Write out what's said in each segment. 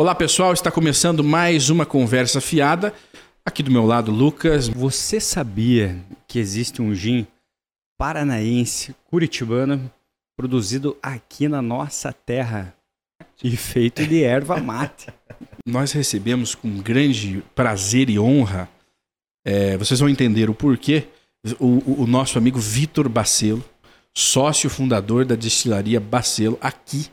Olá pessoal, está começando mais uma conversa fiada. Aqui do meu lado, Lucas. Você sabia que existe um gin paranaense, curitibano, produzido aqui na nossa terra e feito de erva mate? Nós recebemos com grande prazer e honra, é, vocês vão entender o porquê, o, o nosso amigo Vitor Bacelo, sócio fundador da destilaria Bacelo, aqui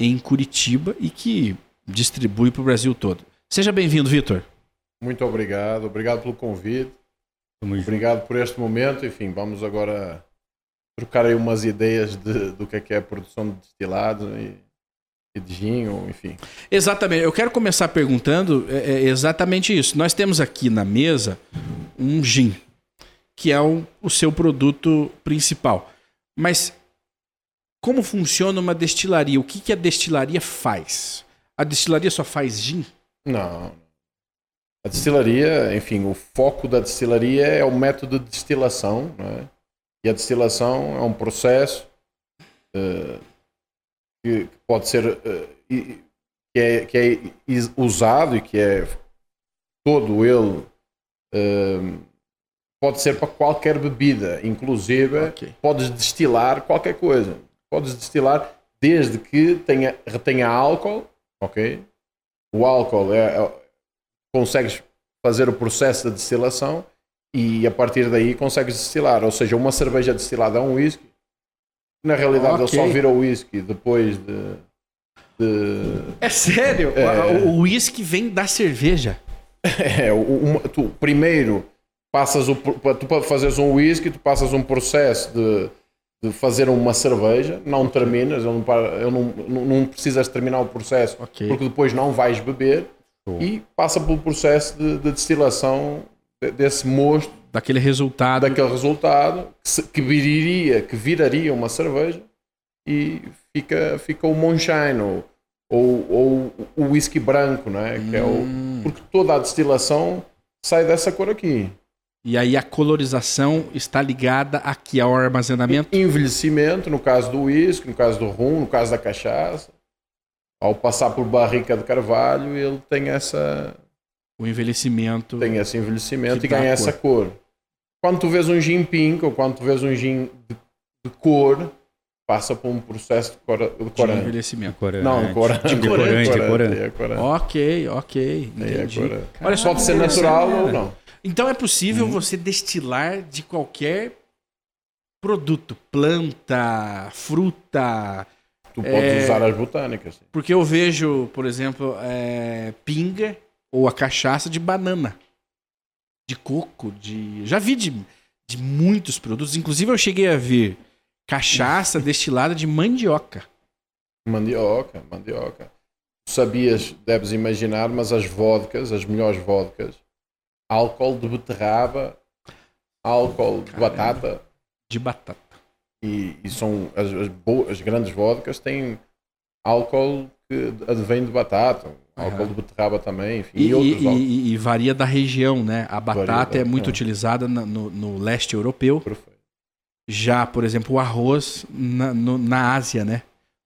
em Curitiba e que distribui para o Brasil todo. Seja bem-vindo, Vitor. Muito obrigado, obrigado pelo convite. obrigado por este momento. Enfim, vamos agora trocar aí umas ideias de, do que é, que é a produção de destilado e, e de gin, enfim. Exatamente. Eu quero começar perguntando é, é exatamente isso. Nós temos aqui na mesa um gin, que é o, o seu produto principal. Mas como funciona uma destilaria? O que, que a destilaria faz? A destilaria só faz gin? Não. A destilaria, enfim, o foco da destilaria é o método de destilação, né? E a destilação é um processo uh, que pode ser uh, que, é, que é usado e que é todo ele uh, pode ser para qualquer bebida, inclusive okay. podes destilar qualquer coisa. Podes destilar desde que tenha, retenha álcool ok? O álcool é, é, consegues fazer o processo de destilação e a partir daí consegues destilar. Ou seja, uma cerveja destilada é um whisky. Na realidade, okay. ele só vira whisky depois de, de... É sério? É... O whisky vem da cerveja. É, uma, tu primeiro passas o, tu para fazeres um whisky, tu passas um processo de de fazer uma cerveja, não terminas, não, não, não, precisas terminar o processo okay. porque depois não vais beber e passa pelo processo de, de destilação desse mosto daquele resultado daquele resultado que, que, viraria que viraria uma cerveja e fica fica o moonshine ou, ou, ou o whisky branco não é? Que é o, hum. porque toda a destilação sai dessa cor aqui e aí a colorização está ligada aqui ao armazenamento? Envelhecimento, no caso do uísque, no caso do rum, no caso da cachaça. Ao passar por barrica de carvalho, ele tem essa... O envelhecimento... Tem esse envelhecimento e ganha essa cor. Quando tu vês um gin pink ou quando tu vês um gin de, de cor, passa por um processo de, cor, de corante. De envelhecimento. Corante. Não, de corante. De corante. De corante. De corante. Ok, ok. Entendi. Olha só, pode ser natural ou não. Então é possível uhum. você destilar de qualquer produto, planta, fruta. Tu pode é... usar as botânicas. Porque eu vejo, por exemplo, é... pinga ou a cachaça de banana, de coco, de. Já vi de, de muitos produtos. Inclusive eu cheguei a ver cachaça destilada de mandioca. Mandioca, mandioca. sabias, deves imaginar, mas as vodkas, as melhores vodkas, álcool de beterraba, álcool de batata. De batata. E, e são as, as, boas, as, grandes vodkas têm álcool que advém de batata, álcool uhum. de beterraba também, enfim, e, e, e, e, varia da região, né? A batata é muito é. utilizada no, no, leste europeu. Perfeito. Já, por exemplo, o arroz na, no, na Ásia, né?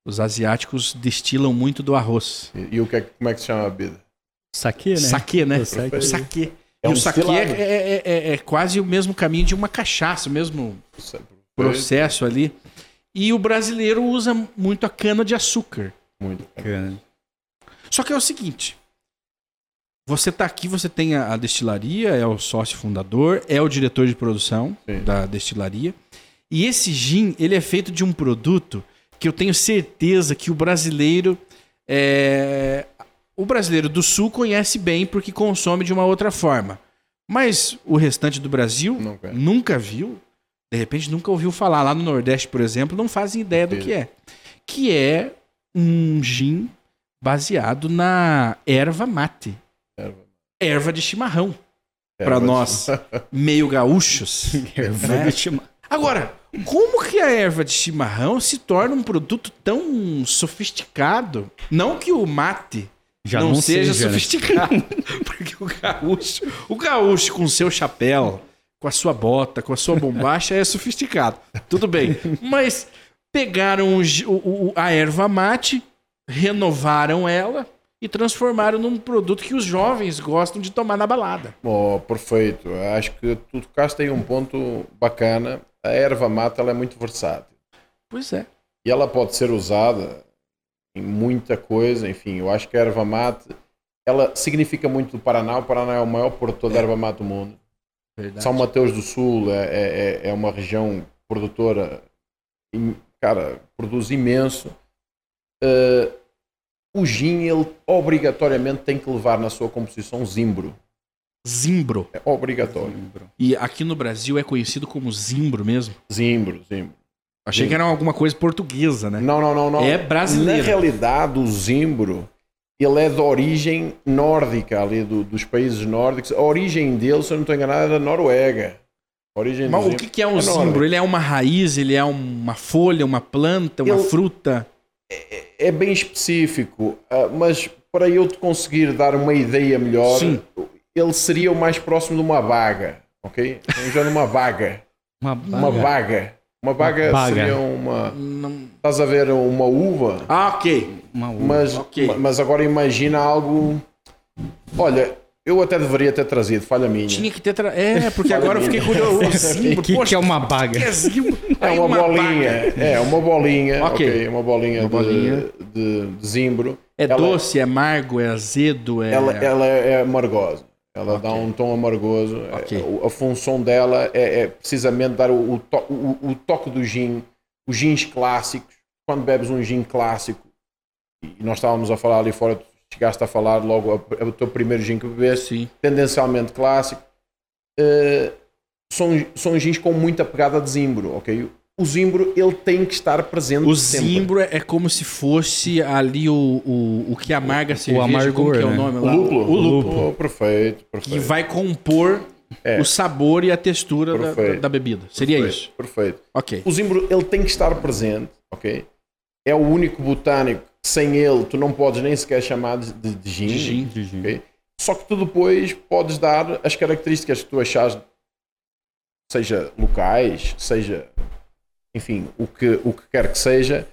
Os asiáticos destilam muito do arroz. E, o que é, como é que se chama a bebida? Saque, né? Saque, né? O saque. É e um o saque é, é, é, é, quase o mesmo caminho de uma cachaça, o mesmo processo ali. E o brasileiro usa muito a cana de açúcar. Muito cana. Só que é o seguinte: você está aqui, você tem a, a, destilaria, é o sócio fundador, é o diretor de produção Sim. da destilaria. E esse gin, ele é feito de um produto que eu tenho certeza que o brasileiro é, o brasileiro do sul conhece bem porque consome de uma outra forma. Mas o restante do Brasil nunca, nunca viu, de repente nunca ouviu falar. Lá no Nordeste, por exemplo, não fazem ideia do que é. Que é um gin baseado na erva mate. Erva, erva de chimarrão. Para nós, meio gaúchos. erva né? de chimarrão. Agora, como que a erva de chimarrão se torna um produto tão sofisticado? Não que o mate já não, não seja, seja, né? sofisticado. Né? Porque o gaúcho, o gaúcho com seu chapéu, com a sua bota, com a sua bombacha é sofisticado. Tudo bem. Mas pegaram o, o, a erva mate, renovaram ela e transformaram num produto que os jovens gostam de tomar na balada. Oh, perfeito. Acho que tu tocaste aí um ponto bacana. A erva mate ela é muito versátil. Pois é. E ela pode ser usada em muita coisa. Enfim, eu acho que a erva mate ela significa muito do Paraná. O Paraná é o maior produtor de erva mate do mundo. Verdade. São Mateus do Sul é, é, é uma região produtora, cara, produz imenso. Uh, o gin, ele obrigatoriamente tem que levar na sua composição zimbro. Zimbro. É obrigatório. E aqui no Brasil é conhecido como zimbro mesmo. Zimbro, zimbro. Achei Sim. que era alguma coisa portuguesa, né? Não, não, não, não. É brasileiro. Na realidade, o zimbro, ele é de origem nórdica, ali do- dos países nórdicos. A origem dele, se eu não estou enganado, é da Noruega. A origem Mas o que, que é um é zimbro? Ele é uma raiz, ele é uma folha, uma planta, uma Ele- fruta? é bem específico, ah, mas para eu te conseguir dar uma ideia melhor, Sim. ele seria o mais próximo de uma vaga, ok? Estamos já numa vaga. Uma, Uma vaga. Uma vaga baga. seria uma. Não... Estás a ver uma uva, Ah, ok. uma uva. mas, ok. mas agora imagina algo. Olha, eu até deveria ter trazido, falha minha. Tinha que ter. Tra... É, porque Olha agora eu fiquei curioso. O Zimbro, que, poxa, que é uma baga? é? É uma, bolinha, baga. é uma bolinha, Ok. ok, uma bolinha, Uma de- bolinha. De, de zimbro. É Ela- doce, é amargo, é azedo, é. Ela, ela é amargosa. Ela dá Ok. um tom amargoso. É, o- A função dela é, é precisamente dar o, o, to- o- o toque do gin, os gins clássicos. Quando bebes um gin clássico, e nós estávamos a falar ali fora, tu chegaste a falar logo a- o teu primeiro gin que bebeste, Sim. tendencialmente clássico, eh, são, são gins com muita pegada de zimbro, ok? O zimbro, ele tem que estar presente O sempre. zimbro é como se fosse ali o, o, o que amarga a cerveja. amargor, como que é o né? nome O lá? lúpulo. O lúpulo. Oh, perfeito, Que perfeito. vai compor É. o sabor e a textura da, Perfeito. da- da bebida. Seria Perfeito, isso. Perfeito. Ok. O zimbro ele tem que estar presente, ok? É o único botânico que sem ele tu não podes nem sequer chamar de, de, de gin, De gin. De gin. ok? Só que tu depois podes dar as características que tu achas, seja locais, seja, enfim, o que, o que quer que seja,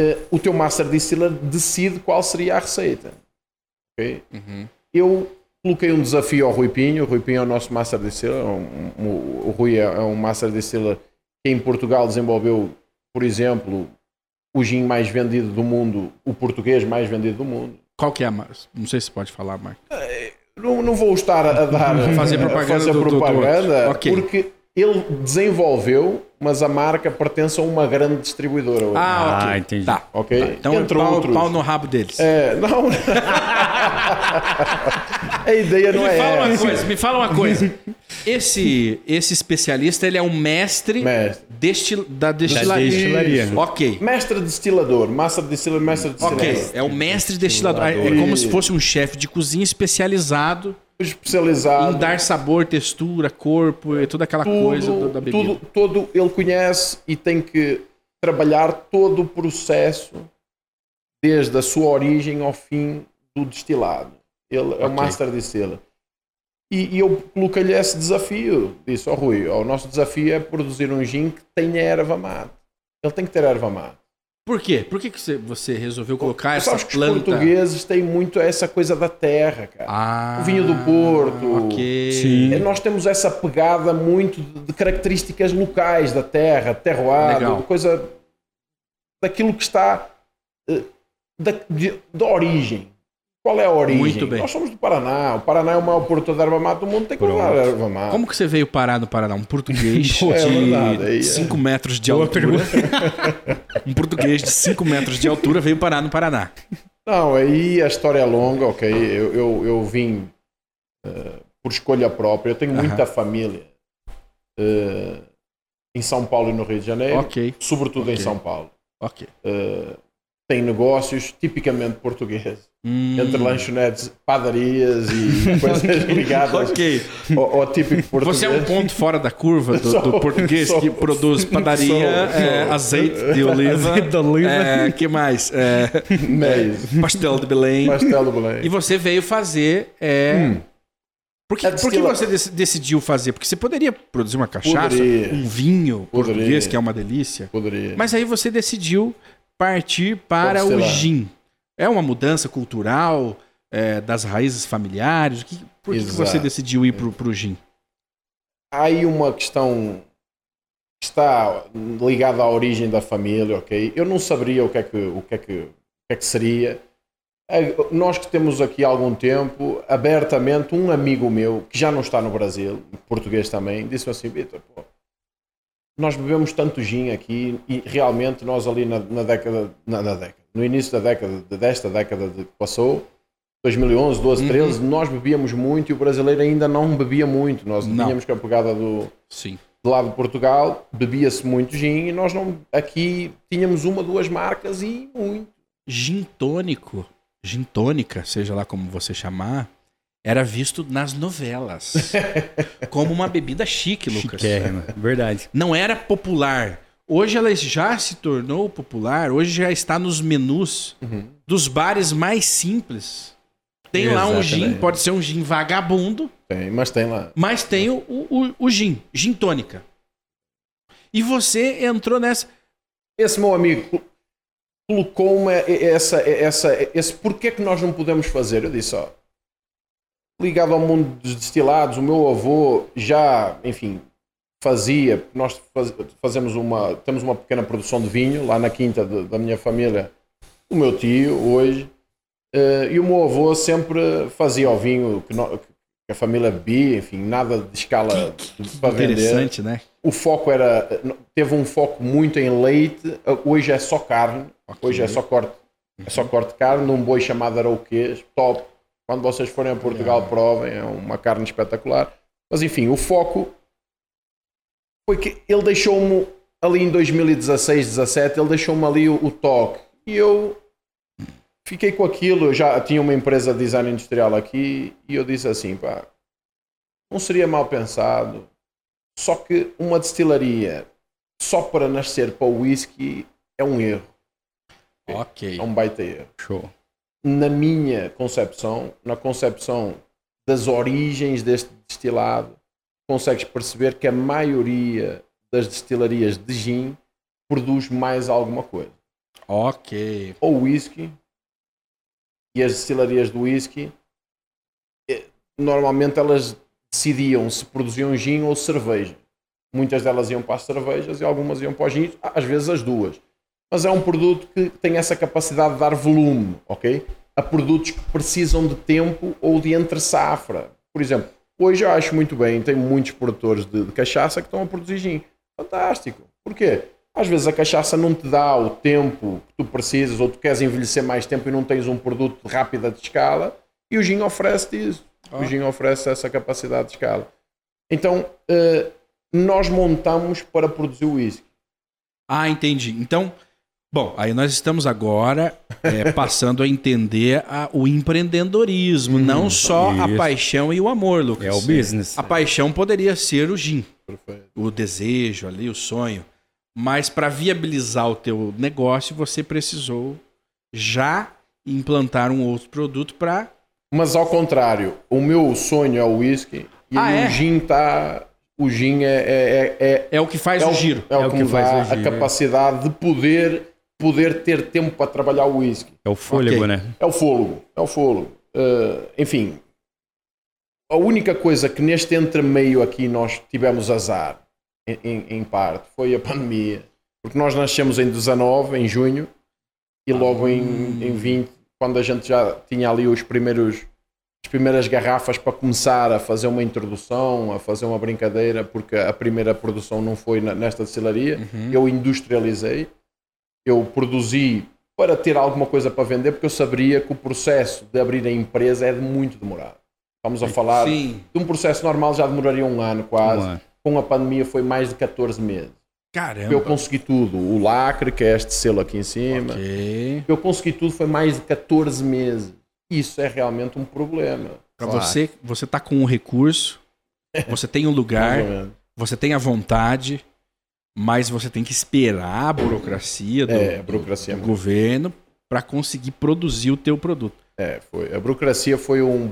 eh, o teu master distiller decide qual seria a receita, ok? Uhum. eu coloquei um desafio ao Rui Pinho. O Rui Pinho é o nosso Master Distiller. Um, um, o Rui é, é um Master Distiller que em Portugal desenvolveu, por exemplo, o gin mais vendido do mundo, o português mais vendido do mundo. Qual que é a mais? Não sei se pode falar, Marco. Não, não vou estar a dar Fazer a propaganda fazer do- do- do propaganda. Ok. porque ele desenvolveu, mas a marca pertence a uma grande distribuidora. hoje. Ah, Ah, entendi. Tá. ok? Então, Entre pau, outros. pau no rabo deles. É, não. a ideia não me é fala uma essa. coisa, me fala uma coisa. Esse, esse especialista, ele é um mestre, Mestre. destil, da destilaria. destilaria. Isso. Ok. Mestre destilador, master distiller, mestre destilador. Ok, é o mestre destilador. É é como se fosse um chefe de cozinha especializado Especializado. em dar sabor, textura, corpo e toda aquela coisa do- da bebida. tudo, todo ele conhece e tem que trabalhar todo o processo desde a sua origem ao fim do destilado. Ele é o master distiller. E, e eu coloquei-lhe esse desafio. Disse, ó Rui, ó, o nosso desafio é produzir um gin que tenha erva mate. Ele tem que ter erva mate. Por quê? Por que, que você, resolveu colocar essa Sabes que os planta? portugueses têm muito essa coisa da terra, cara. Ah, O vinho do Porto. Ok. Sim. É, Nós temos essa pegada muito de características locais da terra, terroir, coisa daquilo que está eh, da, de- da origem. Qual é a origem? Muito bem. Nós somos do Paraná. O Paraná é o maior produtor de erva mate do mundo, tem que usar erva mate. Como que você veio parar no Paraná? Um português É de aí é. 5 metros de Boa altura. um português de 5 metros de altura veio parar no Paraná. Não, aí a história é longa, ok. Eu, eu, eu vim eh, por escolha própria. Eu tenho muita família eh, em São Paulo e no Rio de Janeiro, Ok, sobretudo em Ok. São Paulo. ok. Eh, tem negócios tipicamente portugueses, Hum, entre lanchonetes, padarias e coisas ligadas Ok. ao, ao típico português. Você é um ponto fora da curva do, do português sou- que produz padaria, sou- é, sou. azeite de oliva. Azeite de oliva. É, que mais? É, Mas, pastel de Belém. Mastelo Belém. E você veio fazer. É... Hum. Por, que, É por que você dec- decidiu fazer? Porque você poderia produzir uma cachaça, Poderia. um vinho Poderia. português, que é uma delícia. Poderia. Mas aí você decidiu partir para o gin. É uma mudança cultural é, das raízes familiares? Que, por que, que você decidiu ir pro, pro gin? Há aí uma questão que está ligada à origem da família, ok? Eu não saberia o que é que, o que, é que, o que, é que seria. Eh, Nós que temos aqui algum tempo, abertamente, um amigo meu, que já não está no Brasil, português também, disse-me assim, Vitor, pô, nós bebemos tanto gin aqui e realmente nós ali na, na década, na, na década, no início da década, de- desta década de- que passou, 2011, 12, 13, nós bebíamos muito e o brasileiro ainda não bebia muito. Nós Não. tínhamos com a pegada do, Sim. do lado de Portugal, bebia-se muito gin e nós não, aqui tínhamos uma, duas marcas e muito. Gin tônico, gin tônica, seja lá como você chamar, era visto nas novelas como uma bebida chique, Lucas. Chiquérrima. Verdade. Não era popular. Hoje ela já se tornou popular, hoje já está nos menus dos bares mais simples. Tem lá um gin, Exatamente. pode ser um gin vagabundo, Tem, mas tem lá. mas tem o, o, o gin, gin tônica. E você entrou nessa. Esse meu amigo colocou-me essa, essa, esse porquê que nós não podemos fazer. Eu disse, ó, ligado ao mundo dos destilados, o meu avô já, enfim, fazia, nós faz- fazemos uma, temos uma pequena produção de vinho lá na quinta de- da minha família, o meu tio hoje, eh, e o meu avô sempre fazia o vinho que, nó- que a família bebia, enfim, nada de escala para vender. Interessante, né? o foco era teve um foco muito em leite hoje é só carne hoje é só corte é só corte de carne num boi chamado arauquês top quando vocês forem a Portugal provem é uma carne espetacular mas enfim o foco foi que ele deixou-me ali em 2016 17 ele deixou-me ali o, o toque e eu fiquei com aquilo eu já tinha uma empresa de design industrial aqui e eu disse assim pá não seria mal pensado só que uma destilaria só para nascer para o whisky é um erro. Ok. É um baita erro. Show. Na minha concepção, na concepção das origens deste destilado, consegues perceber que a maioria das destilarias de gin produz mais alguma coisa. Ok. Ou whisky, e as destilarias do whisky, eh, normalmente elas decidiam se produziam gin ou cerveja. Muitas delas iam para as cervejas e algumas iam para os gins, às vezes as duas. Mas é um produto que tem essa capacidade de dar volume, ok? A produtos que precisam de tempo ou de entre safra. Por exemplo, hoje eu acho muito bem, tem muitos produtores de, de cachaça que estão a produzir gin. Fantástico. Porquê? Às vezes a cachaça não te dá o tempo que tu precisas ou tu queres envelhecer mais tempo e não tens um produto de rápida de escala e o gin oferece-te isso. O gin oferece essa capacidade de escala. Então, eh, nós montamos para produzir o whisky. Ah, entendi. Então, bom, aí nós estamos agora é, passando a entender a- o empreendedorismo, não só a isso. paixão e o amor, Lucas. É o business. A paixão poderia ser o gin, Perfeito. o desejo ali, o sonho. Mas para viabilizar o teu negócio, você precisou já implantar um outro produto para Mas ao contrário, o meu sonho é o whisky e Ah, é? o gin está. O gin é, é, é, é o que faz é o giro. É o, que, me faz dá o a giro. capacidade de poder, poder ter tempo para trabalhar o whisky. É o fôlego, Ok. né? É o fôlego, é o fôlego. Eh, enfim, a única coisa que neste entremeio aqui nós tivemos azar, em, em- em parte, foi a pandemia. Porque nós nascemos em 19, em junho, e logo em, em 20, quando a gente já tinha ali os primeiros, as primeiras garrafas para começar a fazer uma introdução, a fazer uma brincadeira, porque a primeira produção não foi nesta destilaria, eu industrializei, eu produzi para ter alguma coisa para vender, porque eu sabia que o processo de abrir a empresa é muito demorado. Estamos a falar Sim. de um processo normal já demoraria um ano quase. Um ano. Com a pandemia foi mais de 14 meses. Caramba. Eu consegui tudo. O lacre, que é este selo aqui em cima. Ok. Eu consegui tudo, foi mais de 14 meses. Isso é realmente um problema. Para Claro. você, você tá com um recurso, você tem um lugar, você tem a vontade, mas você tem que esperar a burocracia do, É, a burocracia é do muito- governo para conseguir produzir o teu produto. É, foi. A burocracia foi um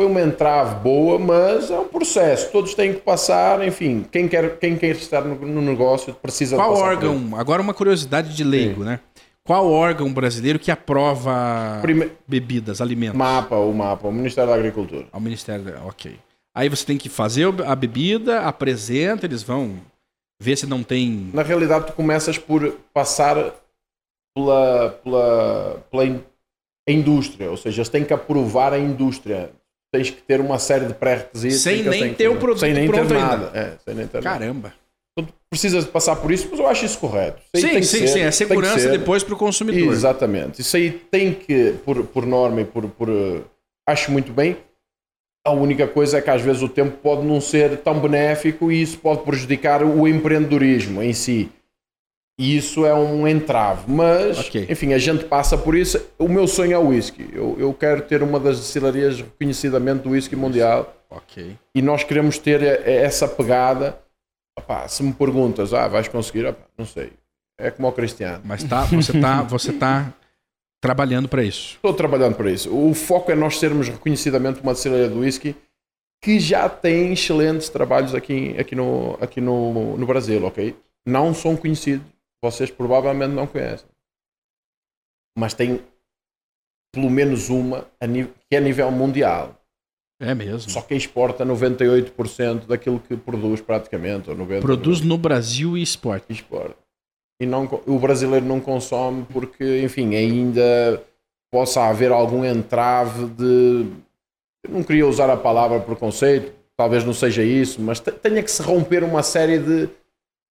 foi uma entrave boa, mas é um processo. Todos têm que passar, enfim, quem quer, quem quer estar no, no negócio precisa Qual órgão? Agora uma curiosidade de leigo, né? Qual órgão brasileiro que aprova Prime... bebidas, alimentos? Mapa, o mapa, o Ministério da Agricultura. Ao Ministério da... Ok. Aí você tem que fazer a bebida, apresenta, eles vão ver se não tem... Na realidade, tu começas por passar pela, pela, pela indústria, ou seja, eles têm que aprovar a indústria. Tens que ter uma série de pré-requisitos. Sem nem ter o produto sem nem pronto ter nada. É, sem nem ter nada. Caramba. Então, tu precisas passar por isso, mas eu acho isso correto. Isso Sim, sim, ser, sim. É segurança depois para o consumidor. Exatamente. Isso aí tem que, por, por norma e por, por. Acho muito bem. A única coisa é que às vezes o tempo pode não ser tão benéfico e isso pode prejudicar o empreendedorismo em si. E isso é um entrave. Mas, Ok. enfim, a gente passa por isso. O meu sonho é o whisky. Eu, eu quero ter uma das destilarias reconhecidamente do whisky mundial Ok. e nós queremos ter essa pegada. Opá, se me perguntas, ah, vais conseguir? Opá, não sei. É como o Cristiano. Mas tá, você tá, você tá trabalhando para isso. Estou trabalhando para isso. O foco é nós sermos reconhecidamente uma destilaria de whisky que já tem excelentes trabalhos aqui, aqui, no, aqui no, no Brasil, ok? Não são conhecidos. Vocês provavelmente não conhecem. Mas tem pelo menos uma ni- que é a nível mundial. É mesmo. Só que exporta 98% daquilo que produz praticamente. Ou 90%. Produz no Brasil e exporta. exporta. E não, o brasileiro não consome porque, enfim, ainda possa haver algum entrave de. Eu não queria usar a palavra preconceito, talvez não seja isso, mas te- tenha que se romper uma série de.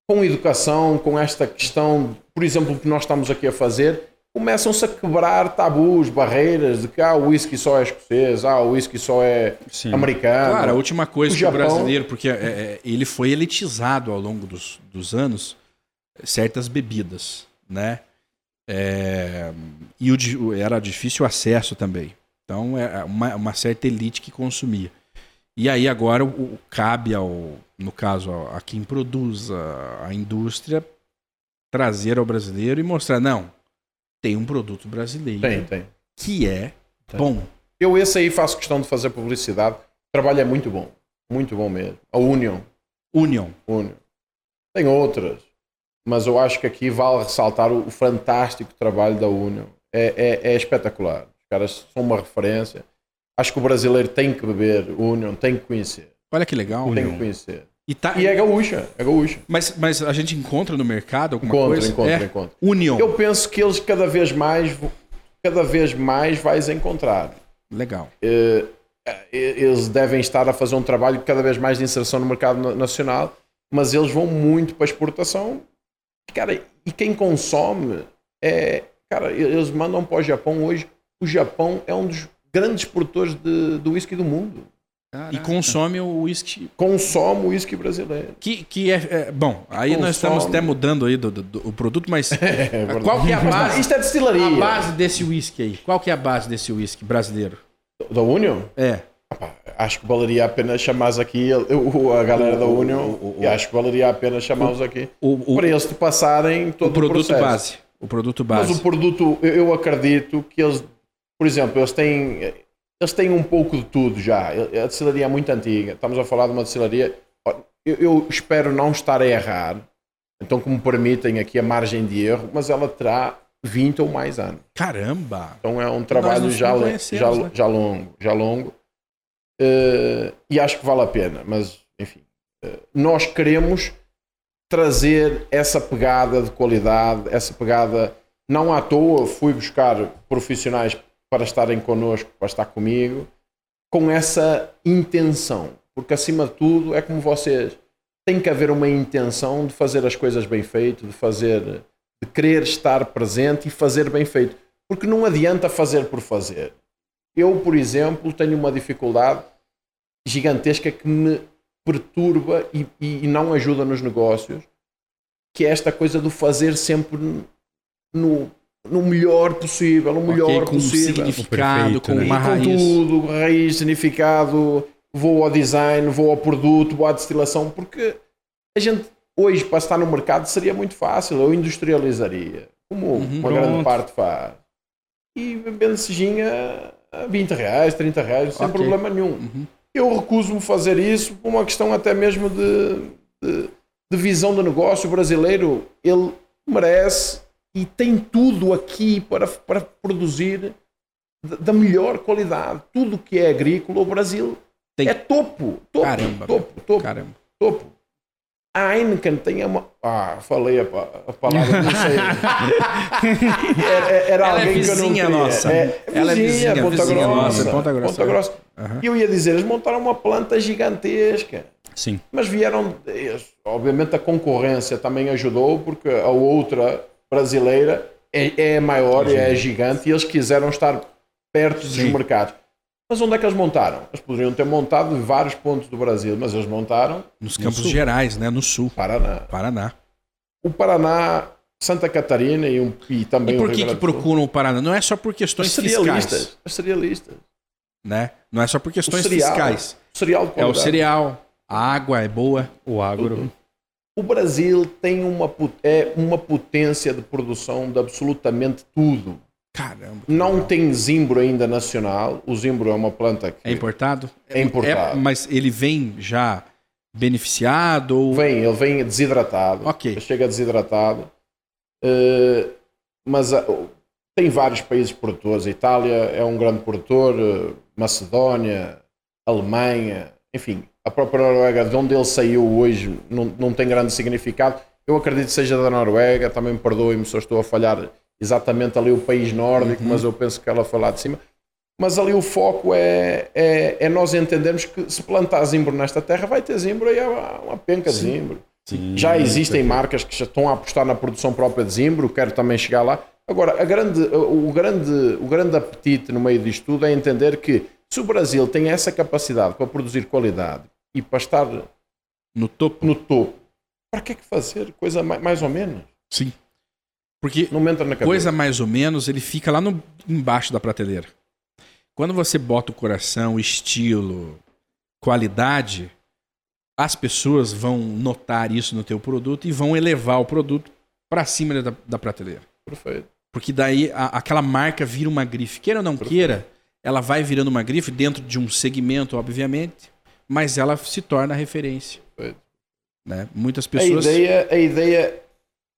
Com educação, com esta questão, por exemplo, o que nós estamos aqui a fazer, começam-se a quebrar tabus, barreiras de que ah, o whisky só é escocês, ah, o whisky só é Sim. americano. Claro, a última coisa o que o Japão- brasileiro, porque é, é, ele foi elitizado ao longo dos, dos anos, certas bebidas, né? É, e o, era difícil o acesso também. Então, é uma, uma certa elite que consumia. E aí agora o, o- cabe ao, no caso, a, a quem produz a, a indústria, trazer ao brasileiro e mostrar, não, tem um produto brasileiro Tem, tem. que é Tem. bom. Eu esse aí faço questão de fazer publicidade. O trabalho é muito bom. Muito bom mesmo. A Union. Union. Union. Tem outras. Mas eu acho que aqui vale ressaltar o, o fantástico trabalho da Union. É, é, é espetacular. Os caras são uma referência. Acho que o brasileiro tem que beber Union, tem que conhecer. Olha que legal. Tem que conhecer. E, tá, E é gaúcha. É gaúcha. Mas, mas a gente encontra no mercado alguma Encontra, coisa? encontra, é. encontra. Union. Eu penso que eles cada vez mais cada vez mais vais encontrar. Legal. Eh, eles devem estar a fazer um trabalho cada vez mais de inserção no mercado na- nacional, mas eles vão muito para a exportação. Cara, e quem consome é. Cara, eles mandam para o Japão hoje. O Japão é um dos grandes produtores de, do whisky do mundo. E consome o whisky. Consome o whisky brasileiro. Que, que é, é- Bom, aí nós Consome. estamos até mudando aí do, do- do- o produto, mas É qual que é a base? Isto é destilaria. A base desse whisky aí. Qual que é a base desse whisky brasileiro? Da Union? É. Acho que valeria a pena chamar aqui o- o- a galera da O- Union. o- o- e acho que valeria a pena chamá-los aqui. O, o- para eles te passarem o todo o, produto processo. base. O produto Mas base. o produto, eu, acredito que eles, por exemplo, eles têm, eles têm um pouco de tudo já. A destilaria é muito antiga. Estamos a falar de uma destilaria. Eu, eu espero não estar a errar, então que me permitem aqui a margem de erro, mas ela terá 20 ou mais anos. Caramba! Então é um trabalho já, já, né? já longo, já longo. Eh, e acho que vale a pena, mas enfim, eh, nós queremos trazer essa pegada de qualidade, essa pegada. Não à toa fui buscar profissionais para estarem connosco, para estar comigo, com essa intenção, porque acima de tudo é como vocês, tem que haver uma intenção de fazer as coisas bem feito, de fazer, de querer estar presente e fazer bem feito, porque não adianta fazer por fazer. Eu, por exemplo, tenho uma dificuldade gigantesca que me perturba e, e- e não ajuda nos negócios, que é esta coisa do fazer sempre no, no melhor possível, no melhor Ok, com um possível. significado, Perfeito, com né? uma E com raiz. tudo, raiz, significado, vou ao design, vou ao produto, vou à destilação, porque a gente hoje para estar no mercado seria muito fácil, eu industrializaria, como Uhum. uma grande Pronto. parte faz. E bebendo seginha a 20 reais, 30 reais, sem Ok. problema nenhum. Uhum. Eu recuso-me fazer isso por uma questão até mesmo de, de, de visão do negócio. O brasileiro, ele merece e tem tudo aqui para, para produzir da melhor qualidade. Tudo que é agrícola, o Brasil tem. é topo. Topo, Caramba, topo, topo, Caramba. topo. A Heineken tem uma. Ah, falei a, a palavra, não sei. era, era Ela é alguém que eu não queria. nossa. É, Ela é vizinha, Ponta vizinha Grossa. nossa, Ponta Grossa. Aham. E eu ia dizer, eles montaram uma planta gigantesca. Sim. Mas vieram, obviamente a concorrência também ajudou, porque a outra brasileira é, é maior e é gigante e eles quiseram estar perto dos Sim. mercados. Mas onde é que eles montaram? Eles poderiam ter montado em vários pontos do Brasil, mas eles montaram Nos No Campos sul. Gerais, né? No sul. Paraná. Paraná. O Paraná, Santa Catarina e, um, e também E o por Rio que, que procuram o Paraná? Não é só por Os questões cerealistas. fiscais. Os cerealistas. Né? Não é só por questões cereal. fiscais. O cereal É o cereal, a água é boa. O agro. O Brasil tem uma, é uma potência de produção de absolutamente tudo. Caramba. Não legal. tem zimbro ainda nacional. O zimbro é uma planta que É importado? É importado. mas ele vem já beneficiado ou... vem, ele vem desidratado. Ok. Ele Chega desidratado. Eh, mas ah, tem vários países produtores. A Itália é um grande produtor, eh, Macedónia, Alemanha, enfim, a própria Noruega, de onde ele saiu hoje, não, não tem grande significado. Eu acredito que seja da Noruega, também me perdoem-me se eu estou a falhar exatamente ali o país nórdico, mas eu penso que ela foi lá de cima. Mas ali o foco é, é, é nós entendermos que se plantar zimbro nesta terra, vai ter zimbro e há uma penca de zimbro. Sim. Já existem marcas que já estão a apostar na produção própria de zimbro, quero também chegar lá. Agora, a grande, o, grande, o grande apetite no meio disto tudo é entender que se o Brasil tem essa capacidade para produzir qualidade e para estar No topo? no topo, para que é que fazer coisa mais, mais ou menos? Sim. Porque Não entra na cabeça. coisa mais ou menos, ele fica lá no, embaixo da prateleira. Quando você bota o coração, estilo, qualidade, as pessoas vão notar isso no teu produto e vão elevar o produto para cima da, da prateleira. Perfeito. Porque daí a- aquela marca vira uma grife. Queira ou não queira, ela vai virando uma grife dentro de um segmento, obviamente, mas ela se torna referência. Perfeito. Né? Muitas A pessoas. ideia, a ideia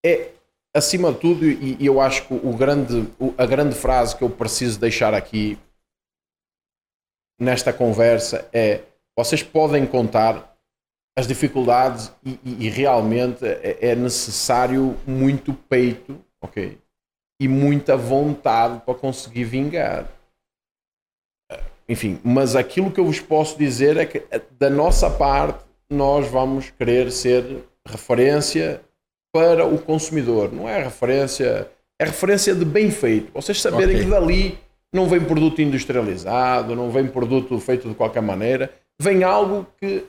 é, acima de tudo, e, eu acho que o grande, a grande frase que eu preciso deixar aqui nesta conversa é: vocês podem contar as dificuldades e, e- e realmente é, é necessário muito peito, ok? E muita vontade para conseguir vingar. Enfim, mas aquilo que eu vos posso dizer é que da nossa parte nós vamos querer ser referência para o consumidor. Não é referência, é referência de bem feito. Vocês saberem Ok. que dali não vem produto industrializado, não vem produto feito de qualquer maneira, vem algo que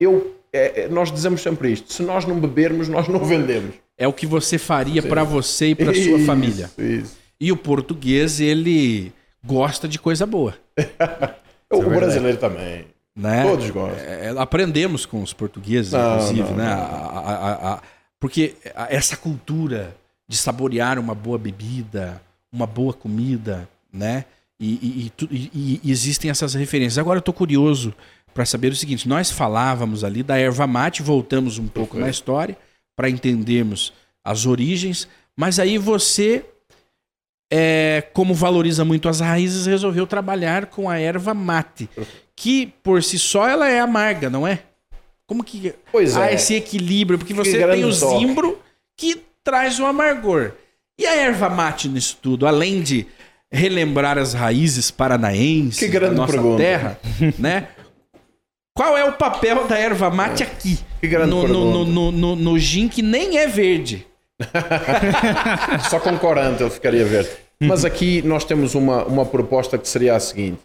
eu é- é- nós dizemos sempre isto: se nós não bebermos, nós não vendemos. É o que você faria para você e para sua Isso, família. Isso. E o português, ele gosta de coisa boa. O verdade. brasileiro também. Né? Todos gostam. É, aprendemos com os portugueses, Não, inclusive, não, né? não. A- a- a- porque essa cultura de saborear uma boa bebida, uma boa comida, né? E, e- e e- existem essas referências. Agora eu tô curioso para saber o seguinte: nós falávamos ali da erva mate, voltamos um pouco na história para entendermos as origens, mas aí você, é, como valoriza muito as raízes, resolveu trabalhar com a erva mate, que por si só ela é amarga, não é? Como que Pois há é. esse equilíbrio? Porque Que você tem o toque. zimbro que traz o amargor. E a erva mate nisso tudo, além de relembrar as raízes paranaenses da nossa pergunta. terra, né? Qual é o papel da erva mate aqui? Que grande no, no, no, no, no gin que nem é verde. Só com corante ele ficaria verde. Mas aqui nós temos uma, uma proposta que seria a seguinte: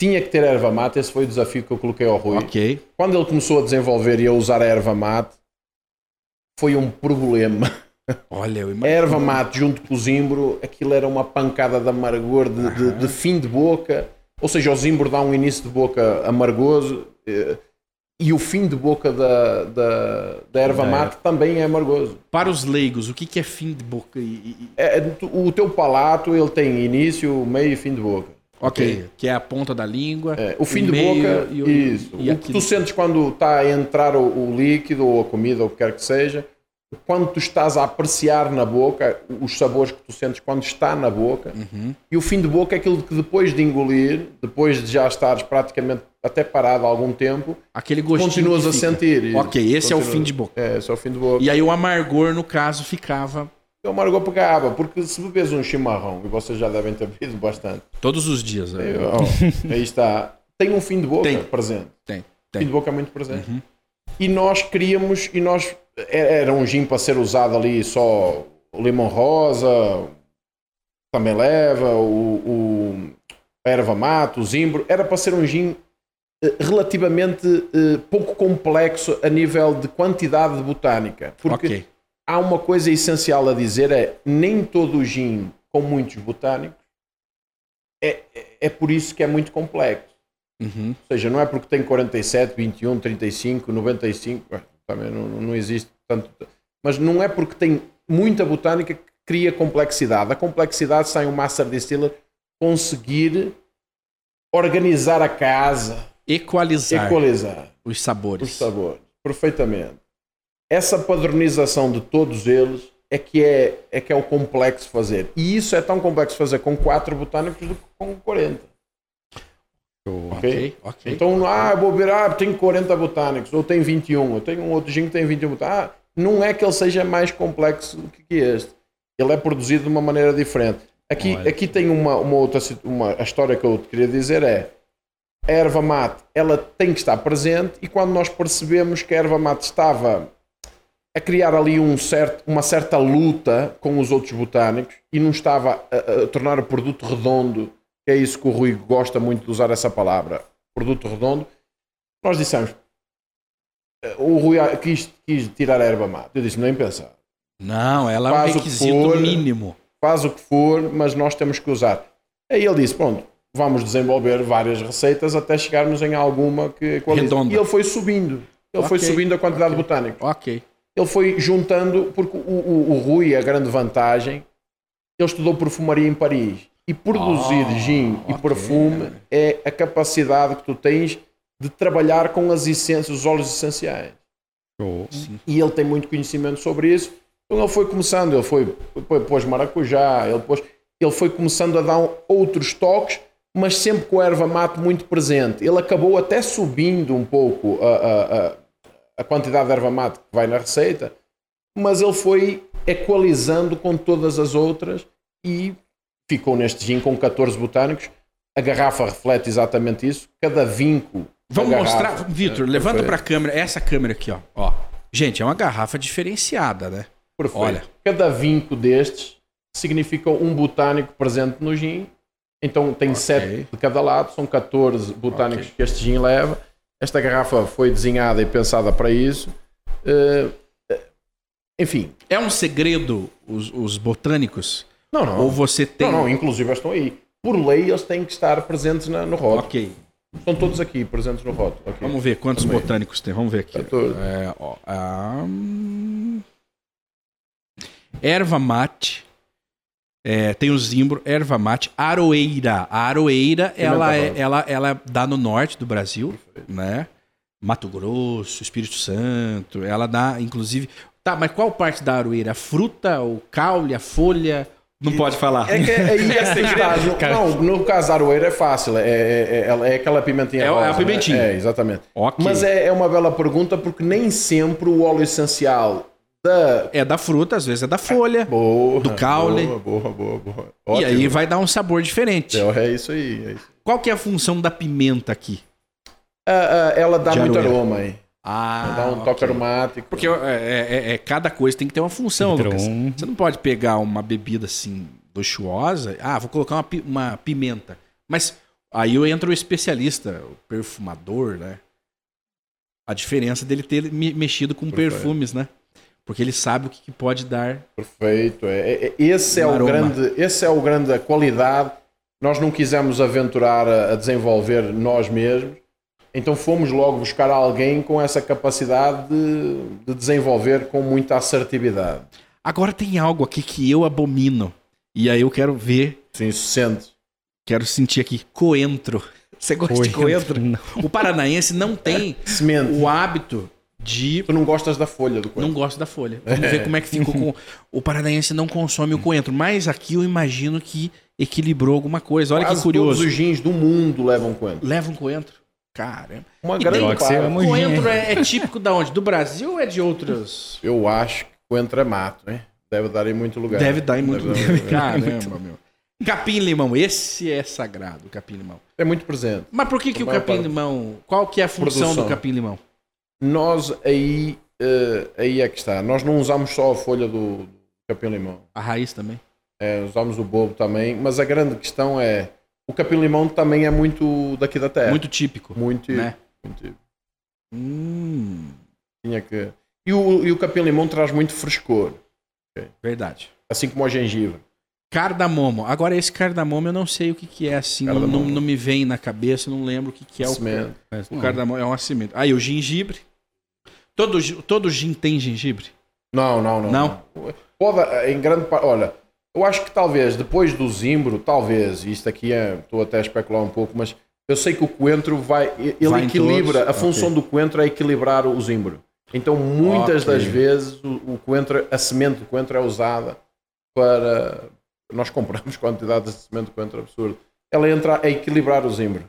tinha que ter erva mate, esse foi o desafio que eu coloquei ao Rui. Ok. Quando ele começou a desenvolver e a usar a erva mate, foi um problema. Olha, eu imagino. erva mate junto com o zimbro, aquilo era uma pancada de amargor de, de- de fim de boca. Ou seja, o zimbro dá um início de boca amargoso eh, e o fim de boca da, da, da erva Da mate também é amargoso. Para os leigos, o que é fim de boca? É, é, o teu palato ele tem início, meio e fim de boca. Ok, que é a ponta da língua. É, o fim de meio boca, e o- isso. e o que tu sentes quando está a entrar o, o líquido ou a comida ou o que quer que seja, quando tu estás a apreciar na boca os sabores que tu sentes quando está na boca. Uhum. E o fim de boca é aquilo que depois de engolir, depois de já estares praticamente até parado há algum tempo, Aquele gostinho. continuas a sentir. Ok, esse é o fim de boca. É, esse é o fim de boca. E aí o amargor, no caso, ficava É uma argou pegava, porque se bebes um chimarrão, e vocês já devem ter bebido bastante, todos os dias. né? ó, aí está, tem um fim de boca Tem. presente. Tem, Fim tem. de boca é muito presente. Uhum. E nós queríamos, e nós era um gin para ser usado ali só limão rosa, também leva, o, o a erva mate, o zimbro, era para ser um gin eh, relativamente eh, pouco complexo a nível de quantidade de botânica. Porque Ok. Há uma coisa essencial a dizer é nem todo o gin com muitos botânicos é, é, é por isso que é muito complexo. Uhum. Ou seja, não é porque tem 47, 21, 35, 95, ué, também não, não existe tanto. Mas não é porque tem muita botânica que cria complexidade. A complexidade sai um Master Distiller conseguir organizar a casa, Equalizar equalizar os sabores. os sabores, perfeitamente. Essa padronização de todos eles é que é, é que é o complexo fazer. E isso é tão complexo fazer com 4 botânicos do que com 40. Ok, ok. Então, ah, vou ver, ah, tenho 40 botânicos, ou tenho 21, eu tenho um outro gin que tem 21 botânicos. Ah, não é que ele seja mais complexo do que este. Ele é produzido de uma maneira diferente. Aqui, Olha. aqui tem uma, uma outra uma, a história que eu te queria dizer é a erva mate, ela tem que estar presente e quando nós percebemos que a erva mate estava a criar ali um certo, uma certa luta com os outros botânicos e não estava a, a tornar o produto redondo, que é isso que o Rui gosta muito de usar essa palavra, produto redondo, nós dissemos, eh, o Rui quis, quis tirar a erva mate. Eu disse, nem pensar. Não, ela é um Faz o que requisito for. mínimo. Faz o que for, mas nós temos que usar. Aí ele disse, pronto, vamos desenvolver várias receitas até chegarmos em alguma que. Redonda. E ele foi subindo. Ele foi Ok, subindo a quantidade de botânicos. Ok. Ele foi juntando, porque o, o, o Rui, a grande vantagem, ele estudou perfumaria em Paris. E produzir Ah, gin e ok. perfume é a capacidade que tu tens de trabalhar com as essências, os óleos essenciais. Show. E ele tem muito conhecimento sobre isso. Então ele foi começando, ele foi, pôs maracujá, ele, pôs, ele foi começando a dar outros toques, mas sempre com a erva mate muito presente. Ele acabou até subindo um pouco a, a, a, a quantidade de erva mate que vai na receita, mas ele foi equalizando com todas as outras e ficou neste gin com 14 botânicos. A garrafa reflete exatamente isso. Cada vinco. Vamos mostrar, Vitor, É, levanta perfeito. pra câmera, essa câmera aqui, ó. ó. Gente, é uma garrafa diferenciada, né? Perfeito. Olha. Cada vinco destes significa um botânico presente no gin. Então tem Ok. 7 de cada lado, são 14 botânicos Ok. que este gin leva. Esta garrafa foi desenhada e pensada para isso. Eh, enfim, É um segredo os, os botânicos? não, não. Ou você tem. Não, não, inclusive estão aí. Por lei, eles têm que estar presentes na- no rótulo. Ok. Estão todos aqui, presentes no rótulo. Ok. Vamos ver quantos Também. botânicos tem. Vamos ver aqui. 14. É, ó, ah, hum, erva mate. É, tem o zimbro, erva mate, aroeira. A aroeira, ela, é, ela, ela dá no norte do Brasil, né? Mato Grosso, Espírito Santo. Ela dá, inclusive. Tá, mas qual parte da aroeira? A fruta, o caule, a folha? Não pode falar. É que é está. No- Não, no caso da aroeira é fácil. É, é, é, é aquela pimentinha É a rosa, né? pimentinha. É, exatamente. Ok. Mas é, é uma bela pergunta porque nem sempre o óleo essencial da. É da fruta, às vezes é da folha. Boa, Do caule. Boa, boa, boa. boa. e Ótimo. aí vai dar um sabor diferente. É isso aí. É isso. Qual que é a função da pimenta aqui? Ah, ah, ela dá De muito aroma aí. Ah, Dá um toque ok. aromático. Porque é, é- é- cada coisa tem que ter uma função, Então, Lucas. Você não pode pegar uma bebida assim, luxuosa. Ah, vou colocar uma, uma pimenta. Mas aí eu entro o especialista, o perfumador, né? A diferença dele ter me- mexido com Perfeito. perfumes, né? Porque ele sabe o que, que pode dar. Perfeito. É, é- é- esse, é o grande, esse é o grande a qualidade. Nós não quisemos aventurar a, a desenvolver nós mesmos, então fomos logo buscar alguém com essa capacidade de, de desenvolver com muita assertividade. Agora tem algo aqui que eu abomino. E aí eu quero ver, Sim, se sente. quero sentir aqui. Coentro. Você gosta de coentro? Não. O paranaense não tem o hábito de Tu não gostas da folha do não coentro. gosto da folha. Vamos ver como é que ficou com. O paranaense não consome o coentro, mas aqui eu imagino que equilibrou alguma coisa. Olha Quase que curioso. todos os gins do mundo levam coentro. Leva um coentro? Caramba. Uma E grande parte. Imagina. Coentro é, é típico da onde? Do Brasil ou é de outras? Eu acho que coentro é mato, né? Deve dar em muito lugar. Deve dar em muito Deve lugar. lugar. Caramba, meu. Capim-limão, esse é sagrado, o capim-limão. É muito presente. Mas por que, que o capim-limão. Qual que é a função Produção. do capim-limão? Nós aí, eh, aí é que está. Nós não usamos só a folha do, do capim-limão. A raiz também. É, usamos o bobo também, mas a grande questão é o capim-limão também é muito daqui da terra. Muito típico. muito, né? muito Hum, tinha que e o, e o capim-limão traz muito frescor, verdade. assim como o gengibre. Cardamomo. Agora, esse cardamomo eu não sei o que, que é assim. Não, não, não me vem na cabeça, não lembro o que, que é o, Semente. o cardamomo. É um cimento. Aí, o gengibre. Todo, todo gin tem gengibre? Não, não, não. Não? Pode, em grande parte. Olha, eu acho que talvez depois do zimbro, talvez, isto aqui é, estou até a especular um pouco, mas eu sei que o coentro vai. Ele Vai equilibra. A função do coentro é equilibrar o zimbro. Então, muitas Ok. das vezes, o, o coentro, a semente do coentro é usada para. Nós compramos quantidades de semente de coentro absurdo. Ela entra a equilibrar o zimbro.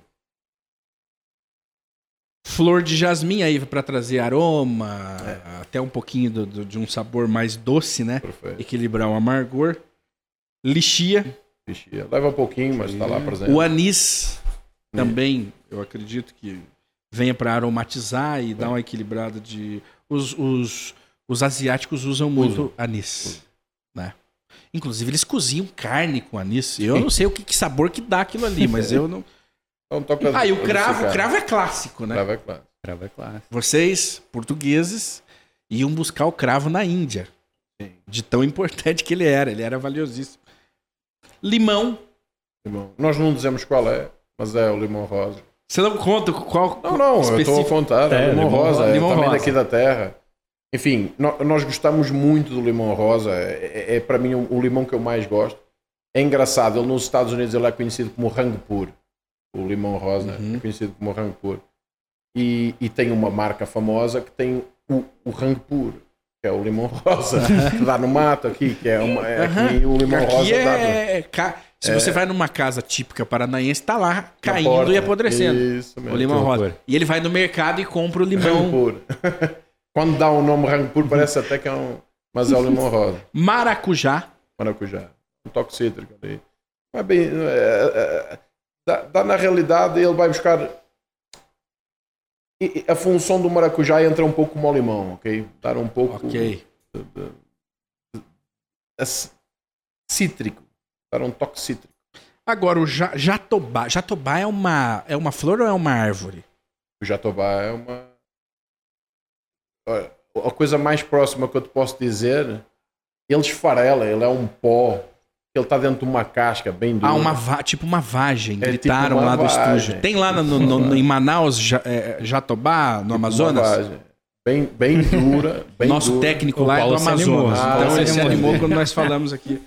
Flor de jasmim aí para trazer aroma, É. até um pouquinho do- do- de um sabor mais doce, né? Perfeito. Equilibrar o amargor. Lixia. Vigia. Leva um pouquinho, mas está lá presente. O anis também, eu acredito que venha para aromatizar e dar uma equilibrada de. Os, os, os asiáticos usam muito anis. Né? Inclusive, eles cozinham carne com anis. Eu não sei o que, que sabor que dá aquilo ali, mas eu não. Então, toca Ah, e o cravo, o cravo é clássico, né? Cravo é claro. Cravo é clássico. Vocês, portugueses, iam buscar o cravo na Índia. Sim. De tão importante que ele era. Ele era valiosíssimo. Limão. Limão. Nós não dizemos qual é, mas é o limão rosa. Você não conta qual. Não, não, eu estou a específico? contar. É, É, limão, limão rosa, rosa. é Limão também rosa. daqui da terra. Enfim, nós gostamos muito do limão rosa. É, é- é para mim o, o limão que eu mais gosto. É engraçado, ele nos Estados Unidos ele é conhecido como Rangpur. O limão rosa Uhum. é conhecido como Rangpur. E, e tem uma marca famosa que tem o, o que é o limão rosa, que dá no mato aqui, que é, uma, é aqui o limão Aqui rosa dá no- é. é Se você vai numa casa típica paranaense, tá lá caindo porta. e apodrecendo. Isso mesmo. O limão rosa. E ele vai no mercado e compra o limão Rangpur. Quando dá o nome Rangpur parece até que é um. Mas é o limão rosa, maracujá. maracujá. Um toque cítrico ali. Mas bem, é, é, é, dá, dá na realidade, ele vai buscar. e- A função do maracujá entra um pouco como o limão, ok? Dar um pouco Ok. de- de- de- cítrico. Dar um toque cítrico. Agora, o ja- jatobá. Jatobá é uma, é uma flor ou é uma árvore? O jatobá é uma. Olha, A coisa mais próxima que eu te posso dizer, ele esfarela, ele é um pó, ele está dentro de uma casca bem dura. Ah, uma va- tipo uma vagem. É Gritaram tipo uma lá do vagem. estúdio. Tem lá no, no- no- em Manaus, ja- é, Jatobá, no Uma Amazonas? vagem. Bem, bem dura. Bem Nosso dura. técnico O lá é do. Amazonas. Ah, então ele se animou. quando nós falamos aqui.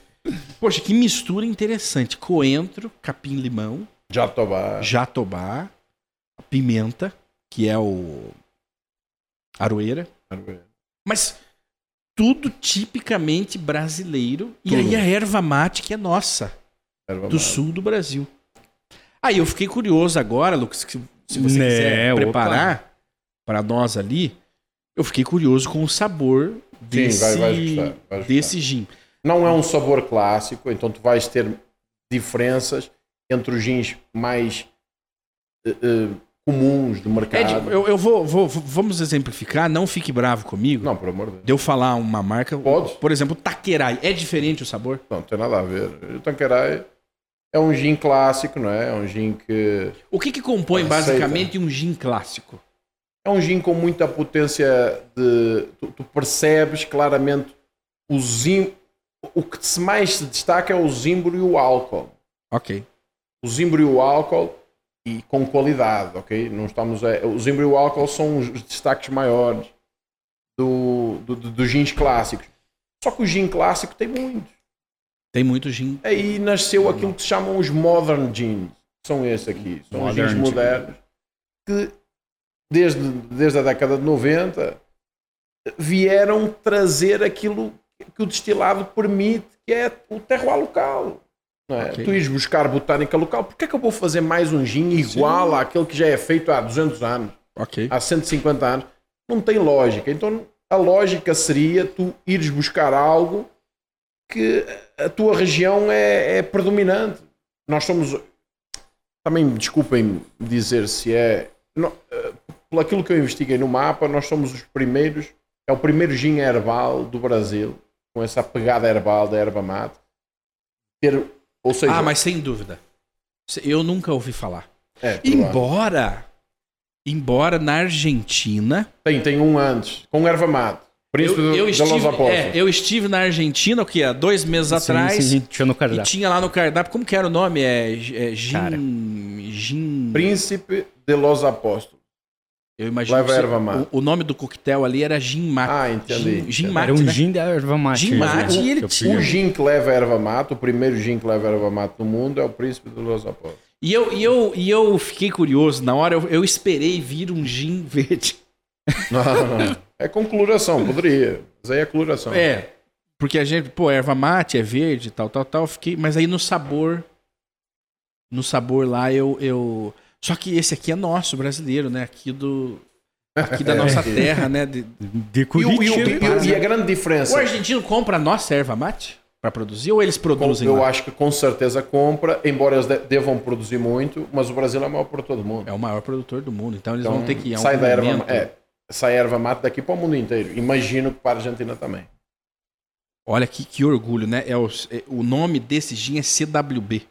Poxa, que mistura interessante. Coentro, capim-limão, Jatobá. jatobá, pimenta, que é o aroeira. Mas tudo tipicamente brasileiro. E Tudo. aí a erva mate que é nossa, Erva do mate. sul do Brasil. Aí eu fiquei curioso agora, Lucas, que se você Né, quiser preparar para nós ali, eu fiquei curioso com o sabor desse, vai- vais gostar, vais gostar. desse gin. Não é um sabor clássico, então tu vais ter diferenças entre os gins mais eh, eh, comuns do mercado. Ed, eu, eu vou, vou- vamos exemplificar, não fique bravo comigo. Não, por amor de Deus. De eu falar uma marca. Pode. Por exemplo, o Taquerai. É diferente o sabor? Não, não tem nada a ver. O Tanqueray é um gin clássico, não é? É um gin que. O que, que compõe Aceita. basicamente um gin clássico? É um gin com muita potência de. Tu, tu percebes claramente o zim. O que se mais se destaca é o zimbro e o álcool. Ok. O zimbro e o álcool e com qualidade, ok? Não estamos a, o zimbro e o álcool são os destaques maiores do, do, do- dos gins clássicos. Só que o gin clássico tem muitos. Tem muito gin. Aí nasceu aquilo que se chamam os modern gins. São esses aqui. São os Modern gins gin. modernos que desde, desde a década de 90 vieram trazer aquilo que o destilado permite, que é o terroir local. É? Ok. Tu ires buscar botânica local, porque é que eu vou fazer mais um gin igual Sim. àquele que já é feito há 200 anos, Ok. há 150 anos? Não tem lógica. Então a lógica seria tu ires buscar algo que a tua região é, é predominante. Nós somos. Também desculpem dizer se é. Não, eh, pelo aquilo que eu investiguei no mapa, nós somos os primeiros. É o primeiro gin herbal do Brasil, com essa pegada herbal da erva mate. Ter, ou seja, Ah, mas sem dúvida. Eu nunca ouvi falar. é. Embora, embora na Argentina, tem, tem um antes, com erva mate. Príncipe eu, de- eu estive, é, eu estive na Argentina, o que há dois meses atrás, Sim, sim, tinha no e cardápio. tinha lá no cardápio, como que era o nome? É, é Cara. gin, gin. Príncipe de Los Apóstolos. Eu imagino Leva que você- erva mate. o, o nome do coquetel ali era gin mate. Ah, entendi. Gin, gin Era mate, Era um né? gin da erva mate. Gin mate, e ele tinha- O gin que leva erva mate, o primeiro gin que leva erva mate no mundo é o Príncipe de Los Apóstolos. E eu, e, eu, e eu fiquei curioso, na hora eu, eu esperei vir um gin verde. Não, não. É com coloração, poderia. Mas aí é coloração. É, porque a gente, pô, erva mate é verde, tal, tal, tal. eu Fiquei, mas aí no sabor, no sabor lá eu, eu. Só que esse aqui é nosso, brasileiro, né? Aqui do, aqui da É. nossa terra, né? De- De E, o- e o- Curitiba. e o- e a grande diferença, O argentino compra a nossa erva mate para produzir ou eles produzem eu lá? acho que com certeza compra, embora eles de- devam produzir muito, mas o Brasil é maior por todo mundo. É o maior produtor do mundo, então eles Então, vão ter que ir a um sai da erva, é, sai erva mate daqui para o mundo inteiro. Imagino que para a Argentina também. Olha que, que orgulho, né? É o, é- o nome desse gin é CWB.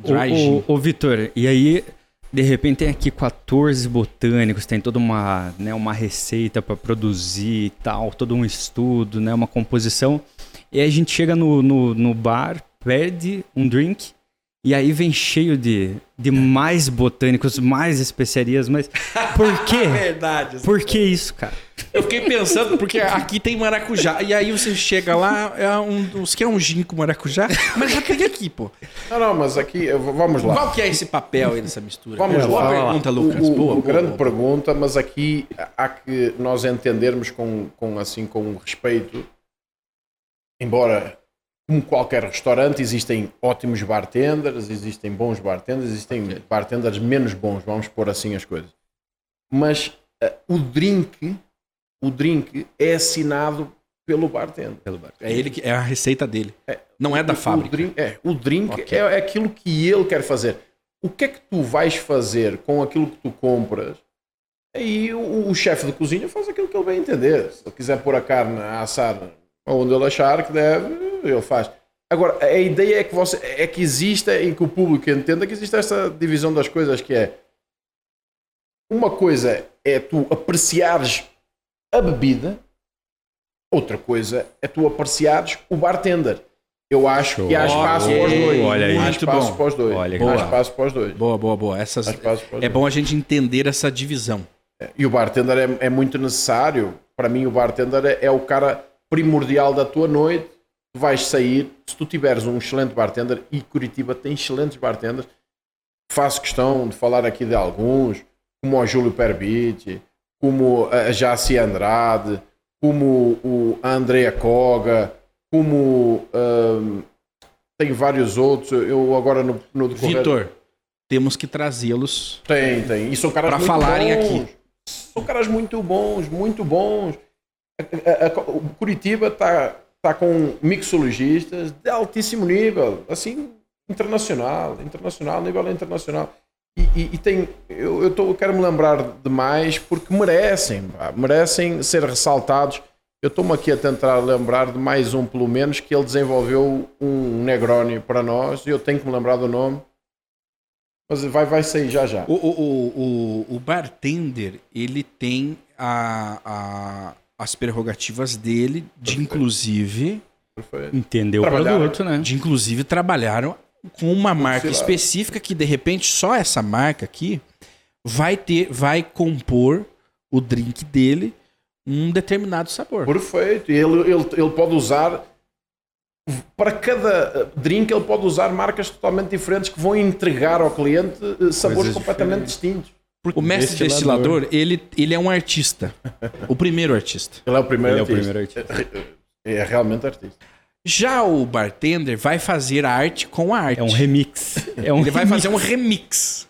Dry Gin. ô, ô, Vitor, e aí, de repente tem aqui 14 botânicos, tem toda uma, né, uma receita para produzir e tal, todo um estudo, né, uma composição. E a gente chega no, no, no bar, pede um drink, e aí vem cheio de, de mais botânicos, mais especiarias, mas por quê? verdade. Por que isso, cara? Eu fiquei pensando, porque aqui tem maracujá. E aí você chega lá, é um, você quer um gin com maracujá? Mas já tem aqui, pô. Não, não, mas aqui, vamos lá. Qual que é esse papel aí dessa mistura? Vamos boa lá. pergunta, Lucas. O, o- boa, o boa, grande boa. pergunta, mas aqui há que nós entendermos com, com assim com respeito, embora como qualquer restaurante existem ótimos bartenders, existem bons bartenders, existem Ok. bartenders menos bons, vamos pôr assim as coisas. Mas eh, o drink, o drink é assinado pelo bartender. É ele que é a receita dele. Não é da O- fábrica. O drink, é, o drink Ok. é, é aquilo que ele quer fazer. O que é que tu vais fazer com aquilo que tu compras? Aí o, o chefe de cozinha faz aquilo que ele bem entender. Se ele quiser pôr a carne a assar onde ele achar que deve, ele faz. Agora, a ideia é que, você, é que exista, em que o público entenda que existe esta divisão das coisas que é uma coisa é tu apreciares a bebida, outra coisa é tu apreciares o bartender. Eu acho que há espaço para os dois. Olha aí. Há espaço bom. para os dois. Olha há boa. espaço para os dois. Boa, boa, boa. Essas, Há é dois. bom a gente entender essa divisão. E o bartender é, é muito necessário. Para mim, o bartender é, é o cara primordial da tua noite. Tu vais sair, se tu tiveres um excelente bartender, e Curitiba tem excelentes bartenders, faço questão de falar aqui de alguns, como o Júlio Perbiti, como a Jaci Andrade, como o Andrea Koga, como hum, tem vários outros. Eu agora no, no decorrer- Vitor, temos que trazê-los. tem, tem. E são caras muito falarem bons. aqui. São caras muito bons, muito bons. A- a- a- o Curitiba está tá com mixologistas de altíssimo nível, assim, internacional, internacional, nível internacional. E, e- e tem, eu, eu, tô, eu quero me lembrar de mais porque merecem, merecem ser ressaltados. Eu estou-me aqui a tentar lembrar de mais um, pelo menos, que ele desenvolveu um Negroni para nós, e eu tenho que me lembrar do nome, mas vai, vai sair já já. O, o, o, o bartender, ele tem a, a- as prerrogativas dele de inclusive, Perfeito. Entendeu o Trabalharam. produto, né? de inclusive trabalharam com uma marca específica que de repente só essa marca aqui vai ter, vai compor o drink dele um determinado sabor. Perfeito. E ele, ele, ele pode usar. Para cada drink, ele pode usar marcas totalmente diferentes que vão entregar ao cliente eh, sabores Coisas completamente diferentes. distintos. O mestre Destilador. destilador, ele, ele é um artista. O primeiro artista. Ele é o primeiro Ele é o artista. primeiro artista. É realmente artista. Já o bartender vai fazer a arte com a arte. É um remix. É um Ele vai remix. fazer um remix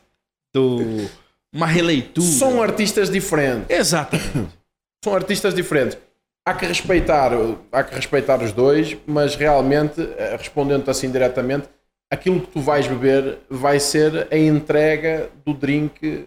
do uma releitura. São artistas diferentes. Exatamente. São artistas diferentes. Há que respeitar, há que respeitar os dois, mas realmente, eh, respondendo assim diretamente, aquilo que tu vais beber vai ser a entrega do drink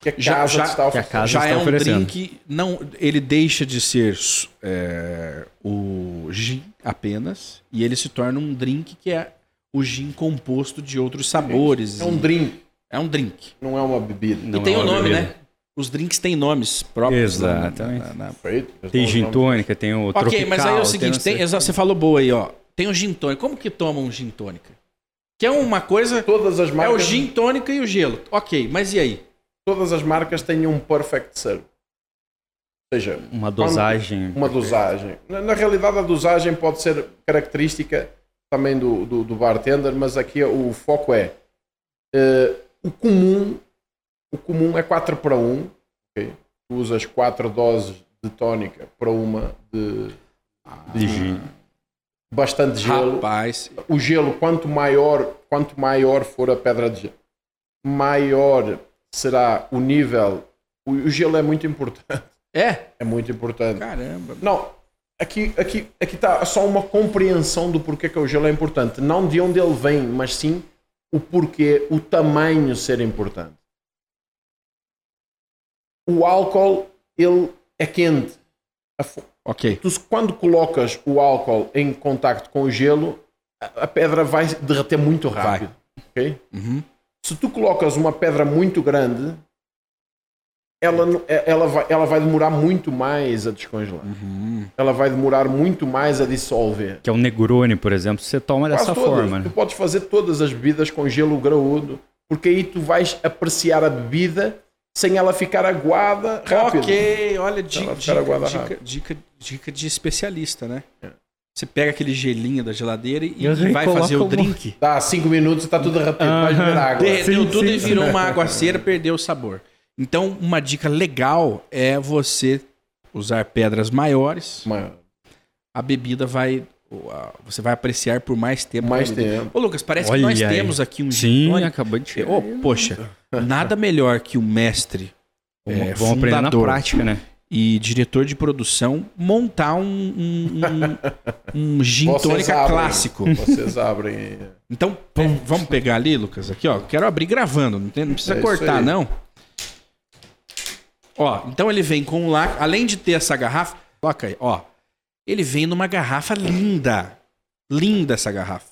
que a Já- casa já- te está que a casa Já está é um oferecendo. drink, não, ele deixa de ser é, o gin apenas e ele se torna um drink que é o gin composto de outros sabores. É um e- drink, é um drink. não é uma bebida. Não e tem é o uma nome, bebida. né? Os drinks têm nomes próprios. né? Exatamente. Na- na- na-. Tem gin tônica, tem o Ok, tropical. mas aí é o tem seguinte, tem- exa- você falou boa aí, ó. Tem o gin tônica. Como que toma um gin tônica? Que é uma coisa... Todas as É o marcas, gin tônica e o gelo. Ok, mas e aí? Todas as marcas têm um perfect serve. Ou seja, Uma dosagem. uma dosagem. Na, na realidade, a dosagem pode ser característica também do, do, do bartender, mas aqui o foco é eh, o comum. O comum é 4 para 1. ok? Tu usas 4 doses de tónica para uma de de gin. bastante gelo. Rapaz, O gelo, quanto maior, quanto maior for a pedra de gelo, maior será o nível. O, o gelo é muito importante. é? É muito importante. Caramba. Não, aqui aqui aqui está só uma compreensão do porquê que o gelo é importante, não de onde ele vem, mas sim o porquê, o tamanho ser importante. O álcool ele é quente. Ok. Tu, quando colocas o álcool em contacto com o gelo, a, a pedra vai derreter muito rápido. ok? Uhum. Se tu colocas uma pedra muito grande, ela, é- ela, vai, ela vai demorar muito mais a descongelar. Uhum. Ela vai demorar muito mais a dissolver. Que é o Negroni, por exemplo, você toma dessa Quase todas. forma. Tu Né? podes fazer todas as bebidas com gelo graúdo, porque aí tu vais apreciar a bebida sem ela ficar aguada rápido. Ok, olha, dica, dica, dica, dica de especialista, né? É. Você pega aquele gelinho da geladeira e, E vai fazer o drink. Dá cinco minutos e está tudo derretido. Beber Aham. água. Derreteu Sim, tudo sim, e virou uma aguaceira, perdeu o sabor. Então, uma dica legal é você usar pedras maiores. Mas, A bebida vai. Você vai apreciar por mais tempo. mais tempo. Ô, Lucas, parece Olha que nós aí. temos aqui um gin Sim, tônica. acabou de chegar. Ô, poxa, nada melhor que o mestre Vamos, é, vamos aprender na prática, né? E diretor de produção montar um, um, um, um gin tônica abrem. clássico. Vocês abrem. Então, vamos, vamos pegar ali, Lucas, aqui, ó. Quero abrir gravando, não, tem- não precisa É cortar, não. Ó, então ele vem com lá, além de ter essa garrafa, coloca aí, ó. Ele vem numa garrafa linda. Linda essa garrafa.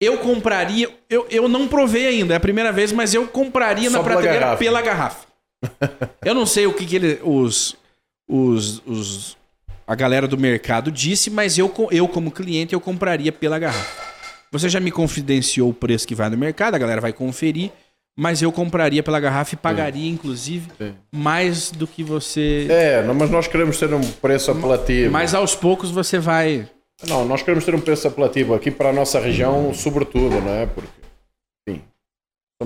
Eu compraria, eu, eu não provei ainda, é a primeira vez, mas eu compraria Só na pela prateleira garrafa. pela garrafa. Eu não sei o que, que ele, os, os, os, a galera do mercado disse, mas eu, eu como cliente, eu compraria pela garrafa. Você já me confidenciou o preço que vai no mercado, a galera vai conferir, mas eu compraria pela garrafa e pagaria, inclusive, Sim. mais do que você. É, não, mas nós queremos ter um preço apelativo. Mas aos poucos você vai. Não, nós queremos ter um preço apelativo aqui para a nossa região, sobretudo, não é? Porque,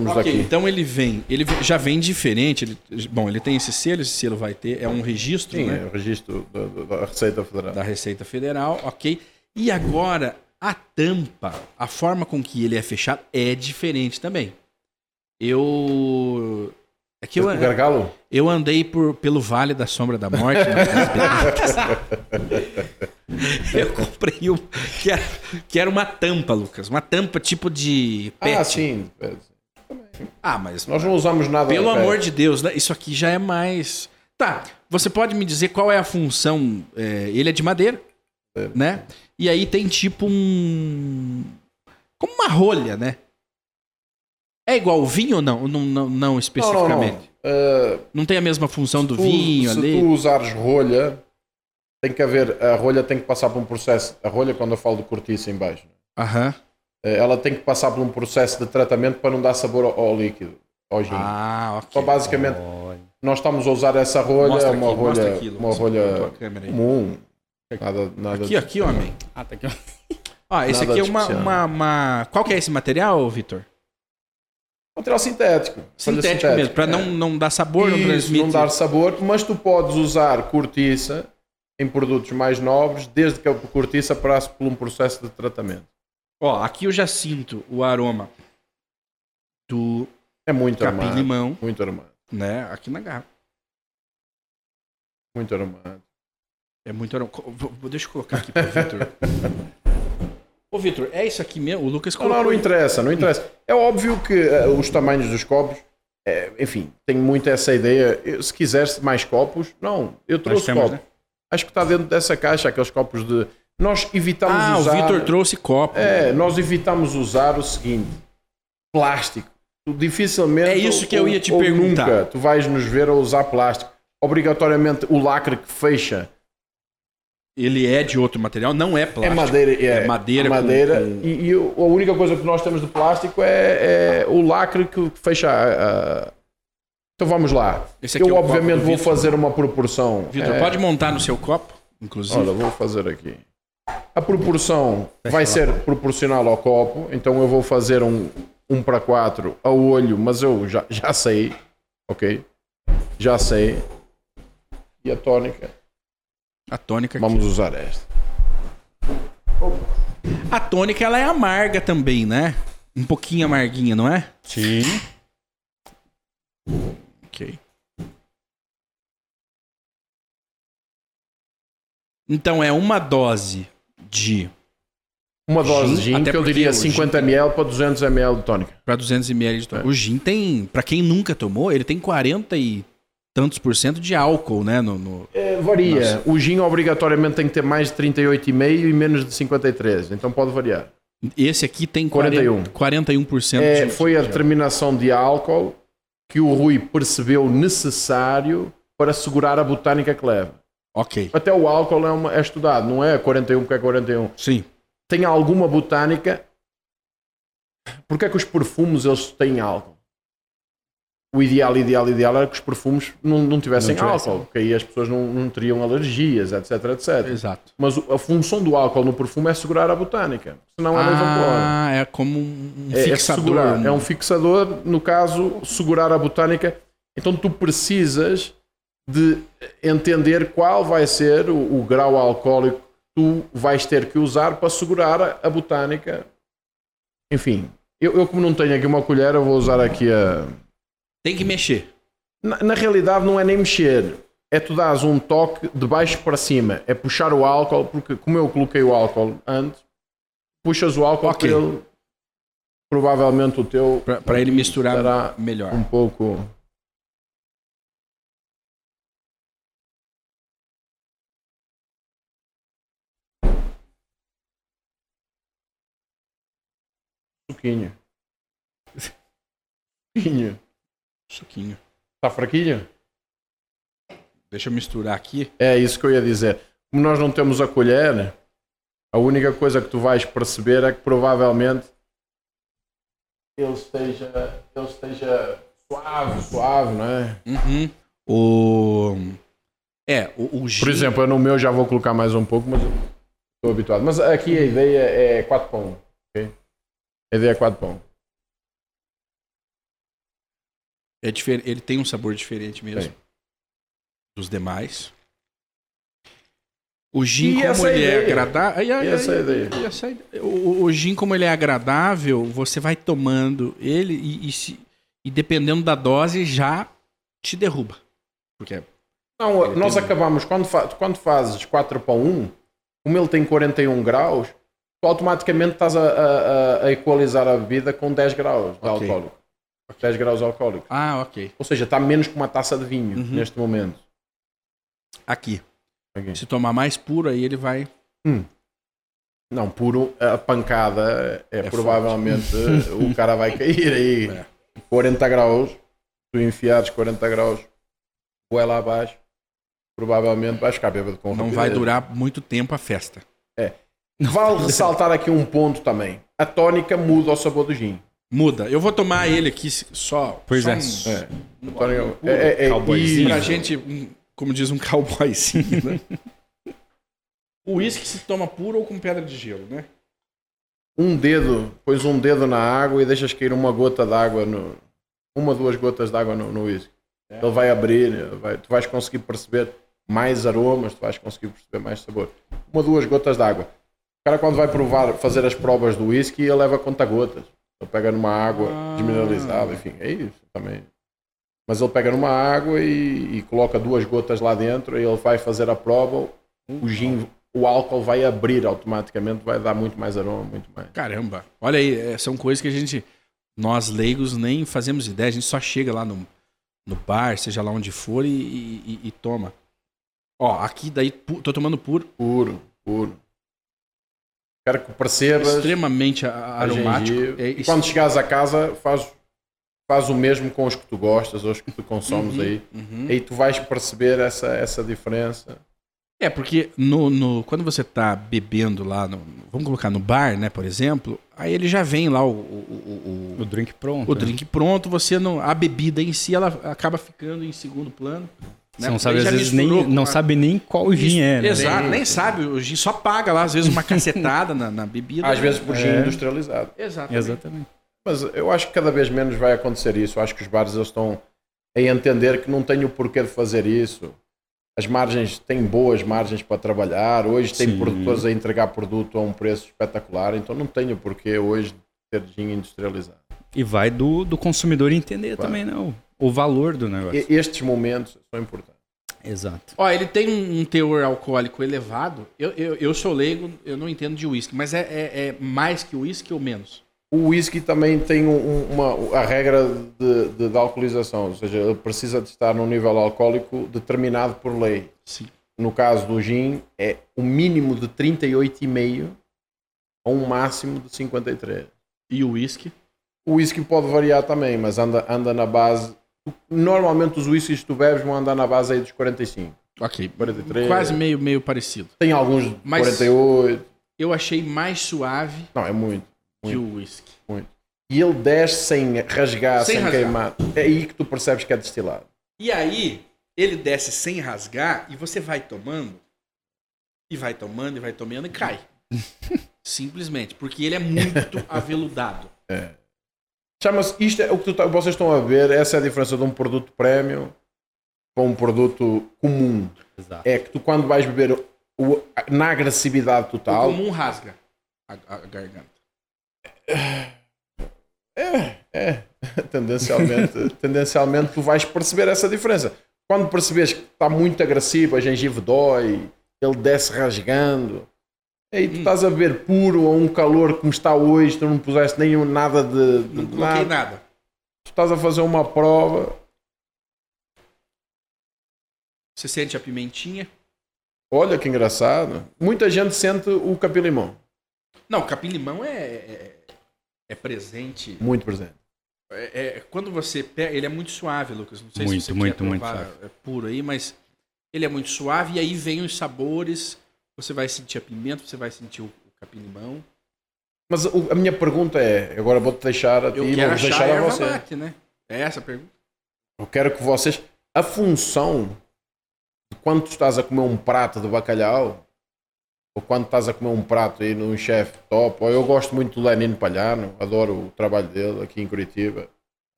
Ok, daqui. então ele vem, ele já vem diferente. Ele, bom, ele tem esse selo, esse selo vai ter, é um registro, Sim, né? é o registro da, da- Receita Federal. da Receita Federal, ok. E agora, a tampa, a forma com que ele é fechado é diferente também. Eu. É que eu, gargalo? eu andei por, pelo Vale da Sombra da Morte. né, eu comprei um. Que era, que era uma tampa, Lucas. Uma tampa tipo de pet. Ah, sim. É, Ah, mas. Nós não usamos nada. Pelo pé. amor de Deus, né? isso aqui já é mais. Tá, você pode me dizer qual é a função? é, ele é de madeira, É. né? E aí tem tipo um. Como uma rolha, né? É igual o vinho ou não? Não, não, não Não, não, não. especificamente. Uh, Não, tem a mesma função do tu- vinho se ali? tu usares rolha, tem que haver. A rolha tem que passar por um processo. A rolha, quando eu falo de cortiça em baixo, Aham. eh, ela tem que passar por um processo de tratamento para não dar sabor ao, ao líquido, ao gin. Ah, ok. Só basicamente, nós estamos a usar essa rolha, Mostra uma aqui, rolha, aqui, uma rolha comum. Nada, nada Aqui, aqui, homem. Ah, tá aqui. Ó, esse Nada aqui é de uma, uma, uma- Qual que é esse material, Vitor? Material sintético. folha Sintético mesmo, para é. não, não dar sabor, não Isso, transmite. não dar sabor, mas tu podes usar cortiça em produtos mais nobres, desde que a cortiça passe por um processo de tratamento. Ó, aqui eu já sinto o aroma do É muito capim aromado. limão, Muito aromado. né? Aqui na garrafa. Muito aromado. É muito aroma. Co- vou- vou- Deixa eu colocar aqui pro Vitor. Ô, Vitor, é isso aqui mesmo? O Lucas colocou. não, não interessa, não interessa. É óbvio que eh, os tamanhos dos copos, eh, enfim, tenho muito essa ideia. Eu, se quiseres mais copos, não, eu trouxe temos, copos. né? Acho que está dentro dessa caixa, aqueles copos de. Nós evitamos Ah, o usar. Vitor trouxe copo. É, nós evitamos usar o seguinte: plástico. Tu dificilmente. É isso que eu ou- ia te perguntar. Nunca tu vais nos ver a usar plástico. Obrigatoriamente o lacre que fecha Ele é de outro material, não é plástico. é madeira. É, É madeira madeira com- E, e a única coisa que nós temos de plástico é, é o lacre que fecha. a- a- Então vamos lá. Eu, é o obviamente, vou Vitor. fazer uma proporção. Vitor, é, pode montar no seu copo, inclusive. Olha, vou fazer aqui. A proporção vai ser proporcional ao copo, então eu vou fazer um 1 para 4 a olho, mas eu já, já sei, ok? Já sei. E a tónica, A tônica. aqui. vamos usar esta. A tônica, ela é amarga também, né? Um pouquinho amarguinha, não é? Sim. Ok. Então é uma dose de Uma dose de Gin, até que eu diria o gin 50 ml para 200 ml de tónica. para 200 ml de tônica. É. O gin tem, para quem nunca tomou, ele tem 40 e tantos por cento de álcool, né? No, no- É, varia. O gin obrigatoriamente tem que ter mais de 38,5 e menos de 53, então pode variar. Esse aqui tem 41. 41, 41% É, de, foi a de- determinação de álcool que o Rui percebeu necessário para segurar a botânica que leva. Ok. Até o álcool é, uma- é estudado, não é 41 porque é 41. Sim. Tem alguma botânica. Porque é que os perfumes eles têm álcool? O ideal, ideal, ideal era que os perfumes não, não tivessem Não tivessem. álcool, porque aí as pessoas não, não teriam alergias, etc, etc. Exato. Mas a função do álcool no perfume é segurar a botânica, senão ela evapora. Ah, é como um É, é fixador. segurar. um- É um fixador, no caso, segurar a botânica. Então tu precisas de entender qual vai ser o, o grau alcoólico que tu vais ter que usar para segurar a, botânica. Enfim, eu, eu como não tenho aqui uma colher, eu vou usar aqui a. Tem que mexer. Na, na realidade não é nem mexer. É tu dás um toque de baixo para cima. É puxar o álcool, porque como eu coloquei o álcool antes, puxas o álcool Ok. para ele. Provavelmente o teu Para ele misturar melhor. um pouco. Suquinho. Suquinho. Suquinho. Está fraquinho? Deixa eu misturar aqui. É isso que eu ia dizer. Como nós não temos a colher, a única coisa que tu vais perceber é que provavelmente ele esteja, ele esteja suave, suave, não é? Uhum. O... É, o, o gin... Por exemplo, eu no meu já vou colocar mais um pouco, mas estou habituado. Mas aqui a ideia é 4 para 1. ok? Ideia é 4 para 1. É difer... Ele tem um sabor diferente mesmo Tem. dos demais. O gin, E como essa ele é ideia? agradável. E essa é a ideia? O, o gin, como ele é agradável, você vai tomando ele e, e, se- e dependendo da dose já te derruba. Porque é Não, Ele nós tem- acabamos, quando, fa quando fazes 4 para 1, como ele tem 41 graus, automaticamente estás a, a- a- equalizar a bebida com 10 graus de Ok. alcoólico. 10 graus alcoólico. Ah, ok. Ou seja, está menos que uma taça de vinho Uhum. neste momento. Aqui. Ok. Se tomar mais puro, aí ele vai. Não, puro, a pancada é, É provavelmente o cara vai cair aí. É. 40 graus, tu enfiares 40 graus, goela abaixo, provavelmente vais ficar bêbado com Não rapidez. vai durar muito tempo a festa. Vale ressaltar aqui um ponto também. A tónica muda o sabor do gin. Muda. Eu vou tomar ele aqui só. Pois só é. um- É. um A tônica- puro. é, é, é, Cowboyzinho. Pra gente, um- como diz um cowboyzinho, né? o uísque se toma puro ou com pedra de gelo, né? Um dedo, pões um dedo na água e deixas cair uma gota d'água no, uma, duas gotas de água no, no whisky. Ele vai abrir, vai, tu vais conseguir perceber mais aromas, tu vais conseguir perceber mais sabor. Uma, duas gotas de água. O cara quando vai provar, fazer as provas do whisky, ele leva conta gotas. Ele pega numa água Ah. desmineralizada, enfim, é isso também. Mas ele pega numa água e, e coloca duas gotas lá dentro e ele vai fazer a prova, o gin, o álcool vai abrir automaticamente, vai dar muito mais aroma, muito mais. Caramba. Olha aí, é, são coisas que a gente, nós leigos, nem fazemos ideia. A gente só chega lá no, no bar, seja lá onde for, e, e- e- toma. Ó, aqui daí, tô tomando puro, Puro, puro. Quero que percebas extremamente aromático. É e quando chegares a casa, faz, faz o mesmo com os que tu gostas, ou os que tu consomes Uhum, aí. uhum. Aí tu vais perceber essa, essa diferença. É, porque no, no- quando você tá bebendo lá, no- vamos colocar no bar, né, por exemplo, aí ele já vem lá o, o, o- O drink pronto. o né? drink pronto, você não. A bebida em si, ela acaba ficando em segundo plano. Você né? não sabe, às vezes, nem, não a- sabe nem qual gin é, né? Exato, Nem- nem sabe. O gin só paga lá, às vezes, uma cacetada na, na bebida. Às vezes por gin É. industrializado. Exato. Exatamente. Mas eu acho que cada vez menos vai acontecer isso. Eu acho que os bares estão a entender que não tem o porquê de fazer isso. As margens têm boas margens para trabalhar. Hoje tem Sim. produtores a entregar produto a um preço espetacular, então não tem o porquê hoje de ter gin industrializado. E vai do, do consumidor entender Claro. também, né? O, valor do negócio. E- estes momentos são importantes. Exato. Ó, ele tem um, um teor alcoólico elevado. Eu, eu, eu sou leigo, eu não entendo de uísque, mas é, é, é mais que uísque ou menos? O whisky também tem um- uma, a regra de, de, de alcoolização, ou seja, ele precisa de estar num nível alcoólico determinado por lei. Sim. No caso do gin, é o mínimo de 38,5 a um máximo de 53. E o uísque? O whisky pode variar também, mas anda, anda na base. Normalmente os whiskies que tu bebes vão andar na base aí dos 45. Ok. 43. Quase meio, meio parecido. Tem alguns Mas- 48. Eu achei mais suave Não, é muito, que o uísque. muito. E ele desce sem rasgar, Sem sem, rasgar. queimar. É aí que tu percebes que é destilado. E aí, ele desce sem rasgar e você vai tomando, e vai tomando, e vai tomando e cai. Simplesmente. Porque ele é muito aveludado. Chama-se, isto é o que tu tá- vocês estão a ver, essa é a diferença de um produto premium para um produto comum. Exato. É que tu quando vais beber o- na agressividade O total, comum rasga a, a garganta. é, é, tendencialmente, tendencialmente tu vais perceber essa diferença. Quando percebes que está muito agressivo, a gengiva dói, ele desce rasgando, aí tu estás a beber puro a um calor como está hoje, tu não puseste nenhum nada de, de Não coloquei nada. nada. Tu estás a fazer uma prova, Você sente a pimentinha. olha que engraçado. Muita gente sente o capim-limão, Não, capim-limão é, é, é presente. muito presente. É, é- quando você pega, ele é muito suave, Lucas. Não sei Muito, se você muito, quer muito provar suave. é puro aí, mas ele é muito suave e aí vem os sabores. Você vai sentir a pimenta, você vai sentir o, capim-limão. Mas o- a minha pergunta é, agora vou-te deixar a ti vou a deixar a erva você. mate, né? É essa a pergunta. Eu quero que vocês. A função de quando tu estás a comer um prato de bacalhau, ou quando estás a comer um prato aí num chefe top, ou eu gosto muito do Lenino Palhano, adoro o trabalho dele aqui em Curitiba.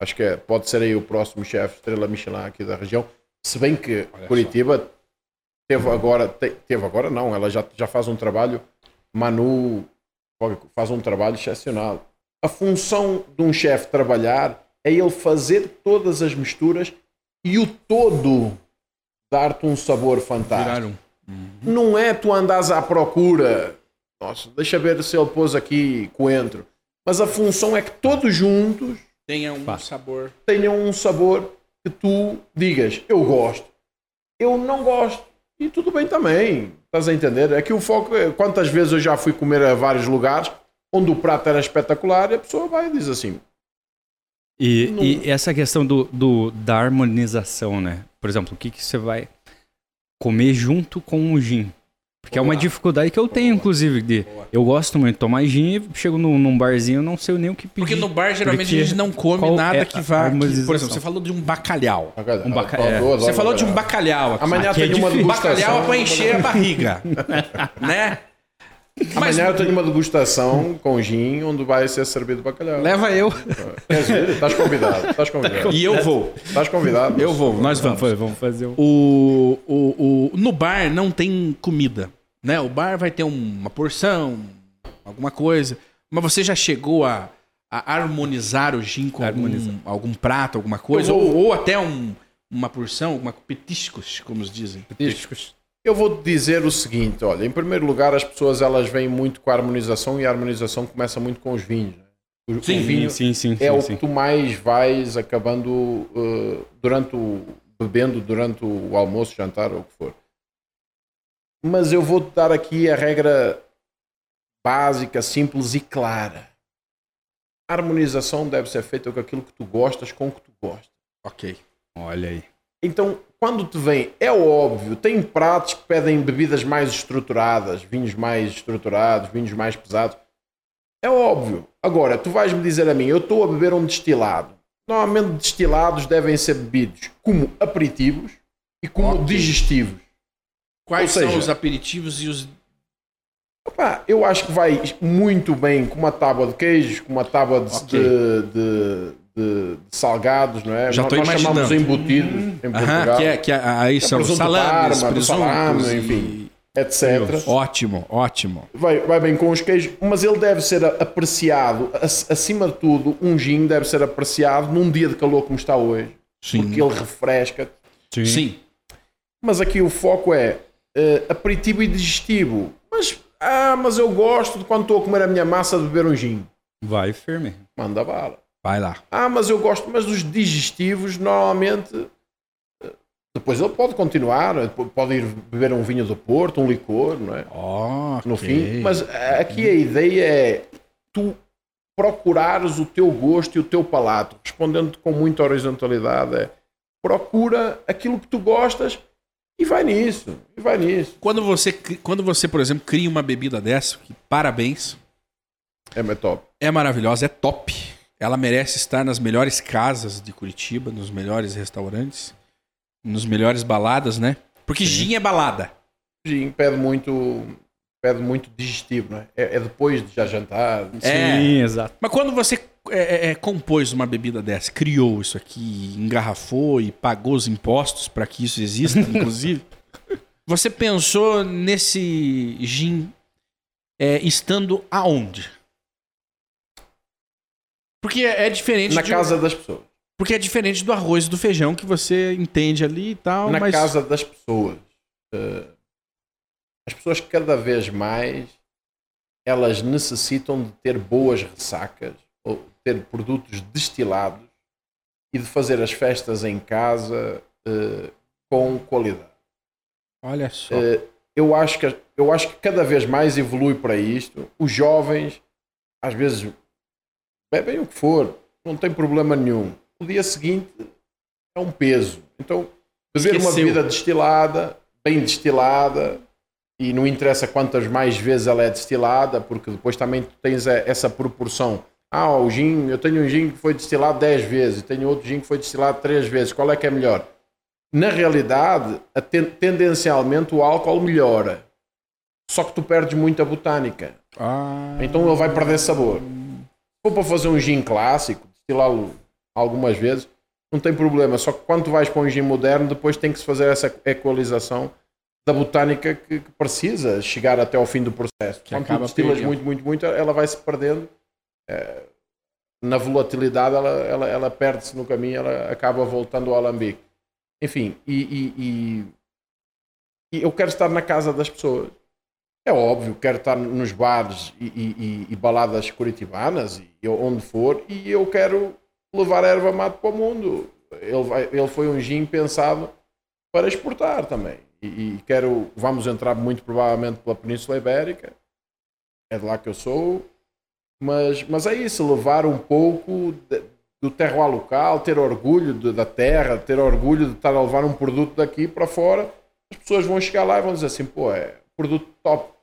Acho que é- pode ser aí o próximo chefe estrela Michelin aqui da região. Se bem que Olha Curitiba teve agora, te- teve agora não, ela já, já faz um trabalho, Manu faz um trabalho excepcional. A função de um chefe trabalhar é ele fazer todas as misturas e o todo dar-te um sabor fantástico. Virar um. Não é tu andas à procura. Nossa, deixa ver se ele pôs aqui coentro. Mas a função é que todos juntos Tenha um sabor. tenham um sabor que tu digas, eu gosto, eu não gosto. E tudo bem também. Estás a entender? É que o foco é quantas vezes eu já fui comer a vários lugares onde o prato era espetacular e a pessoa vai e diz assim: E, Não- e essa questão do, do- da harmonização, né? Por exemplo, o que, que você vai comer junto com o gin? Porque é uma dificuldade que eu tenho, inclusive, de... Boa. Eu gosto muito de tomar gin e chego num, num barzinho eu não sei nem o que pedir. Porque no bar, geralmente, Porque a gente não come nada é que vá. que- por exemplo, você falou de um bacalhau. Um baca- é. Você falou de um bacalhau aqui. Amanhã Aqui é tem uma. Bacalhau é pra encher a barriga. né? Mas- Amanhã eu tenho uma degustação com gin onde vai ser servido bacalhau. Leva eu. Queres ver? Estás convidado. Estás convidado. E eu vou. Estás convidado. Eu vou, nós vamos. Foi, vamos fazer um. O, o, o, no bar não tem comida, né? O bar vai ter um- uma porção, alguma coisa. Mas você já chegou a, a harmonizar o gin com algum, algum prato, alguma coisa? Vou- Ou, ou até um- uma porção, uma petiscos, como dizem. Petiscos. Eu vou te dizer o seguinte, olha, em primeiro lugar as pessoas elas vêm muito com a harmonização e a harmonização começa muito com os vinhos. né? O, Sim, o vinho sim, sim, sim. é o sim. que tu mais vais acabando uh, durante o bebendo durante o almoço, jantar ou o que for. Mas eu vou te dar aqui a regra básica, simples e clara. A harmonização deve ser feita com aquilo que tu gostas, com o que tu gostas. Ok. Olha aí. Então, quando te vem, é óbvio, tem pratos que pedem bebidas mais estruturadas, vinhos mais estruturados, vinhos mais pesados. É óbvio. Agora, tu vais-me dizer a mim, eu estou a beber um destilado. Normalmente, destilados devem ser bebidos como aperitivos e como Ok. digestivos. Quais Ou são seja- os aperitivos e os. Opa, eu acho que vai muito bem com uma tábua de queijos, com uma tábua de, Ok. de- de- de- de salgados, não é? Já nós tô nós chamamos imaginando. embutidos em Aham, Portugal, que é, que é- aí são presunto salames, Parma, presuntos, salame, e- enfim. etc. Ótimo, ótimo. Vai, vai bem com os queijos, mas ele deve ser apreciado, ac- acima de tudo, um gin deve ser apreciado num dia de calor como está hoje, Sim. porque ele refresca. Sim. Sim. Mas aqui o foco é eh, aperitivo e digestivo. Mas, ah, mas eu gosto de quando estou a comer a minha massa de beber um gin. Vai firme. Manda bala. Vai lá. Ah, mas eu gosto, mas os digestivos normalmente. Depois ele pode continuar, pode ir beber um vinho do Porto, um licor, não é? Ó, no ok. fim. Mas aqui a ideia é tu procurares o teu gosto e o teu palato, respondendo com muita horizontalidade. É, procura aquilo que tu gostas e vai nisso. E vai nisso. Quando você, quando você, por exemplo, cria uma bebida dessa, que, parabéns, É meu top. é maravilhosa, é top. Ela merece estar nas melhores casas de Curitiba, nos melhores restaurantes, nos melhores baladas, né? Porque gin é balada. Gin pede muito, pede muito digestivo, não é? É, é depois de já jantar. É. Sim, exato. Mas quando você é, é, é, compôs uma bebida dessa, criou isso aqui, engarrafou e pagou os impostos para que isso exista, inclusive, você pensou nesse gin é, estando aonde? Porque é, é diferente Na de- casa das pessoas. porque é diferente do arroz e do feijão que você entende ali e tal, na mas casa das pessoas. Eh, as pessoas cada vez mais elas necessitam de ter boas ressacas ou ter produtos destilados e de fazer as festas em casa eh, com qualidade. olha só. Eh, eu acho que eu acho que cada vez mais evolui para isto. Os jovens às vezes bebem o que for, não tem problema nenhum. O dia seguinte é um peso. Então, beber uma Esqueceu. bebida destilada, bem destilada, e não interessa quantas mais vezes ela é destilada, porque depois também tu tens essa proporção. Ah, o gin, eu tenho um gin que foi destilado 10 vezes, tenho outro gin que foi destilado 3 vezes. Qual é que é melhor? Na realidade, ten- tendencialmente o álcool melhora. Só que tu perdes muita botânica. Ah, Então ele vai perder sabor. For para fazer um gin clássico, destilá-lo algumas vezes, não tem problema. Só que quando tu vais para um gin moderno, depois tem que se fazer essa equalização da botânica que, que precisa chegar até ao fim do processo. Que quando tu destilas muito, muito, muito, ela vai se perdendo. eh, na volatilidade, ela, ela, ela perde-se no caminho, ela acaba voltando ao alambique. Enfim, e, e- e- e eu quero estar na casa das pessoas. É óbvio, quero estar nos bares e, e- e- baladas curitibanas, e onde for, e eu quero levar a erva mate para o mundo. Ele, vai- ele foi um gin pensado para exportar também. E, e quero, vamos entrar muito provavelmente pela Península Ibérica, é de lá que eu sou, mas, mas é isso, levar um pouco de- do terroir local, ter orgulho de- da terra, ter orgulho de estar a levar um produto daqui para fora. As pessoas vão chegar lá e vão dizer assim, pô, é produto top.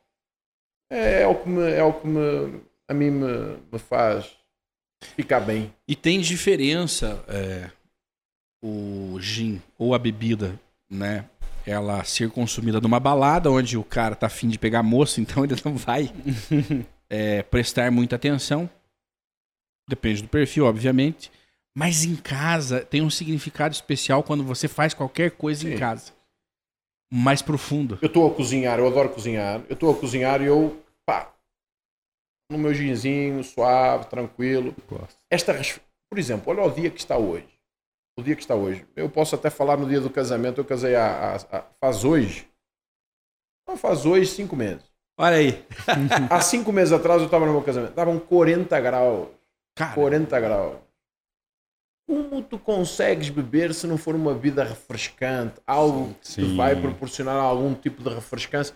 É, é o que, me, é o que me, a mim me, me faz ficar bem. E tem diferença é, o gin ou a bebida, né? ela ser consumida numa balada onde o cara tá afim de pegar moça, então ele não vai é, prestar muita atenção. Depende do perfil, obviamente. Mas em casa tem um significado especial quando você faz qualquer coisa Sim. em casa. Mais profundo. Eu estou a cozinhar, eu adoro cozinhar. Eu estou a cozinhar e eu, pá, no meu ginzinho, suave, tranquilo. Esta, res- por exemplo, olha o dia que está hoje. O dia que está hoje. Eu posso até falar no dia do casamento. Eu casei há- há- faz hoje. Não, faz hoje cinco meses. Olha aí. Há cinco meses atrás eu estava no meu casamento. Estavam 40 graus. Cara, 40 graus. Como tu consegues beber se não for uma bebida refrescante? Algo que te Sim. vai proporcionar algum tipo de refrescância?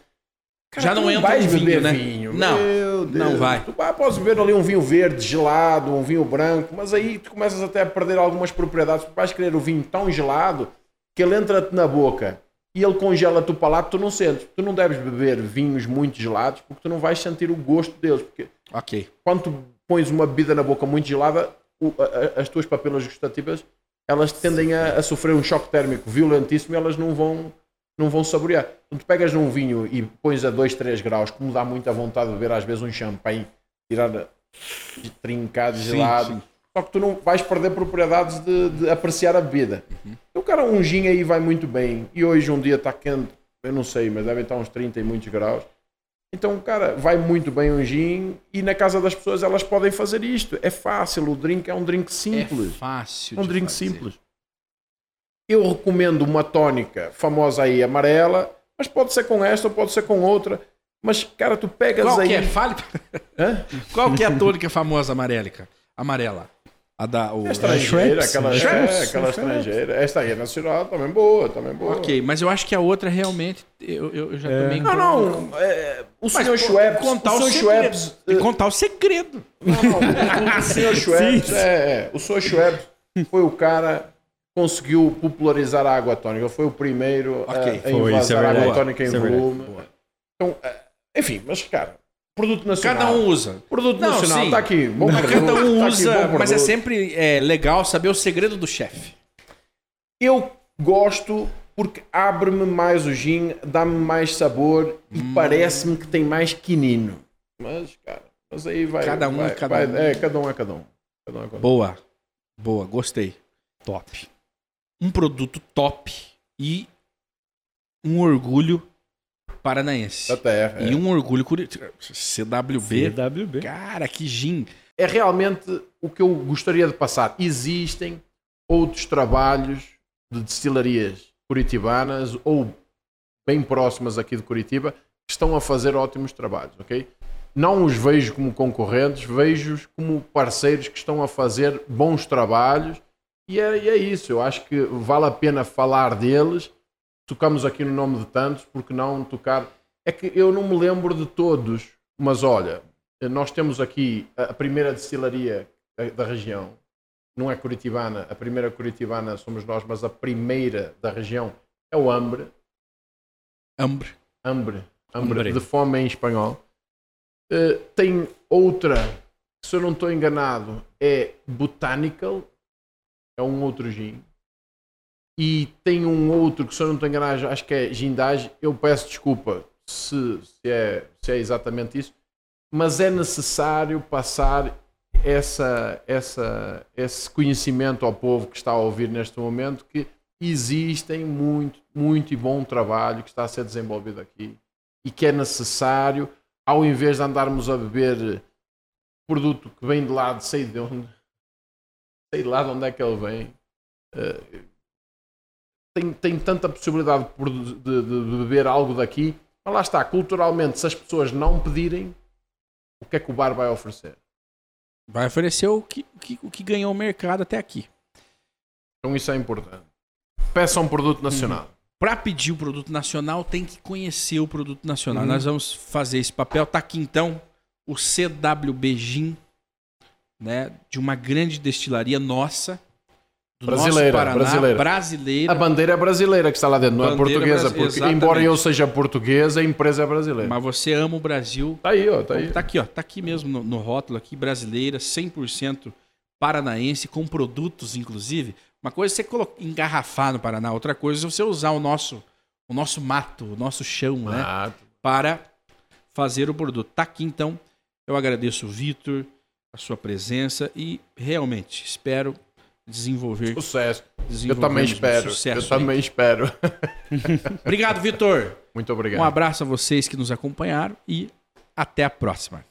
Já tu não entra vais um vinho, beber né? vinho. Não, Meu Deus. não vai. Tu pá, podes beber ali um vinho verde gelado, um vinho branco, mas aí tu começas até a perder algumas propriedades. Tu vais querer o vinho tão gelado que ele entra-te na boca e ele congela-te o palato, tu não sentes. Tu não deves beber vinhos muito gelados porque tu não vais sentir o gosto deles. Porque ok. quando tu pões uma bebida na boca muito gelada, o- a- as tuas papilas gustativas elas tendem a, a sofrer um choque térmico violentíssimo e elas não vão, não vão saborear. Quando tu pegas num vinho e pões a 2, 3 graus, como dá muita vontade de beber às vezes um champanhe, tirar trincado, gelado, sim. só que tu não vais perder propriedades de, de apreciar a bebida. O cara, um gin aí vai muito bem. E hoje um dia está quente, eu não sei, mas deve estar uns 30 e muitos graus. Então, cara, vai muito bem um gin e na casa das pessoas elas podem fazer isto. É fácil, o drink é um drink É simples. fácil. um drink fazer. simples. Eu recomendo uma tónica famosa aí, amarela, mas pode ser com esta ou pode ser com outra. Mas, cara, tu pegas Qual aí. que é? Fale. Hã? Qual que é a tônica famosa amarelica? Amarela. A da. O... É estrangeira, Schweppes. aquela, Schweppes. é, aquela estrangeira. Esta aí é nacional, também boa, também boa. Ok, mas eu acho que a outra realmente. Eu, eu, já É. tomei. Não, não. é, o Mas senhor Schweppes. contar o o. Schweppes. E contar o segredo. Não, não, o, senhor Schweppes, é, é, o senhor Schweppes foi o cara que conseguiu popularizar a água tónica. Ele foi o primeiro a- Ok, a, foi, é a água tónica em é volume. Então, é, enfim, mas cara, produto nacional. Cada um usa. Produto Não, nacional, sim. está aqui. Bom produto, cada um tá aqui, usa. bom mas é sempre é, legal saber o segredo do chefe. Eu gosto porque abre-me mais o gin, dá-me mais sabor e Hum. parece-me que tem mais quinino. Mas, cara, mas aí vai. Cada um vai, é cada vai- um. É, cada um é cada um. Cada um é cada um. Boa. Boa, gostei. Top. Um produto top e um orgulho paranaense. Da terra. é. E um orgulho curitiba. CWB. CWB. Cara, que gin. é realmente o que eu gostaria de passar. Existem outros trabalhos de destilarias curitibanas ou bem próximas aqui de Curitiba que estão a fazer ótimos trabalhos, ok? Não os vejo como concorrentes, vejo-os como parceiros que estão a fazer bons trabalhos e é, e é isso. Eu acho que vale a pena falar deles. Tocamos aqui no nome de tantos, porque não tocar? É que eu não me lembro de todos, mas olha, nós temos aqui a primeira destilaria da- da região, não é curitibana, a primeira curitibana somos nós, mas a primeira da região é o Ambre, Ambre. Ambre, Ambre, Ambre. de fome em espanhol. Eh, tem outra, se eu não estou enganado, é Botanical, é um outro gin. E tem um outro que, se eu não estou enganado, acho que é Gindage. Eu peço desculpa se, se, é, se é exatamente isso, mas é necessário passar essa, essa, esse conhecimento ao povo que está a ouvir neste momento que existem muito, muito e bom trabalho que está a ser desenvolvido aqui e que é necessário, ao invés de andarmos a beber produto que vem de lá, de sei de onde, sei lá de onde é que ele vem. Tem, tem tanta possibilidade de, de- de- beber algo daqui, mas lá está, culturalmente, se as pessoas não pedirem, o que é que o bar vai oferecer? Vai oferecer o que, o que, o que ganhou o mercado até aqui. Então isso é importante. Peça um produto nacional. Para pedir o produto nacional, tem que conhecer o produto nacional. Uhum. Nós vamos fazer esse papel. Tá aqui então o CWB Gin, né, de uma grande destilaria nossa, Brasileira, Paraná, brasileira. brasileira. A bandeira é brasileira que está lá dentro, não é Bandeira portuguesa, brasi- porque exatamente. embora eu seja portuguesa, a empresa é brasileira. Mas você ama o Brasil. Tá aí, ó, tá aí. Tá aqui, ó. Tá aqui mesmo no, no rótulo aqui, brasileira, 100% paranaense, com produtos, inclusive. Uma coisa é você colo- engarrafar no Paraná, outra coisa é você usar o nosso, o nosso mato, o nosso chão, né? Ah, Para fazer o produto. Tá aqui então. Eu agradeço o Vitor, a sua presença e realmente espero desenvolver. Sucesso. Desenvolver eu também espero. Sucesso, eu também hein? espero. obrigado, Vitor. Muito obrigado. Um abraço a vocês que nos acompanharam e até a próxima.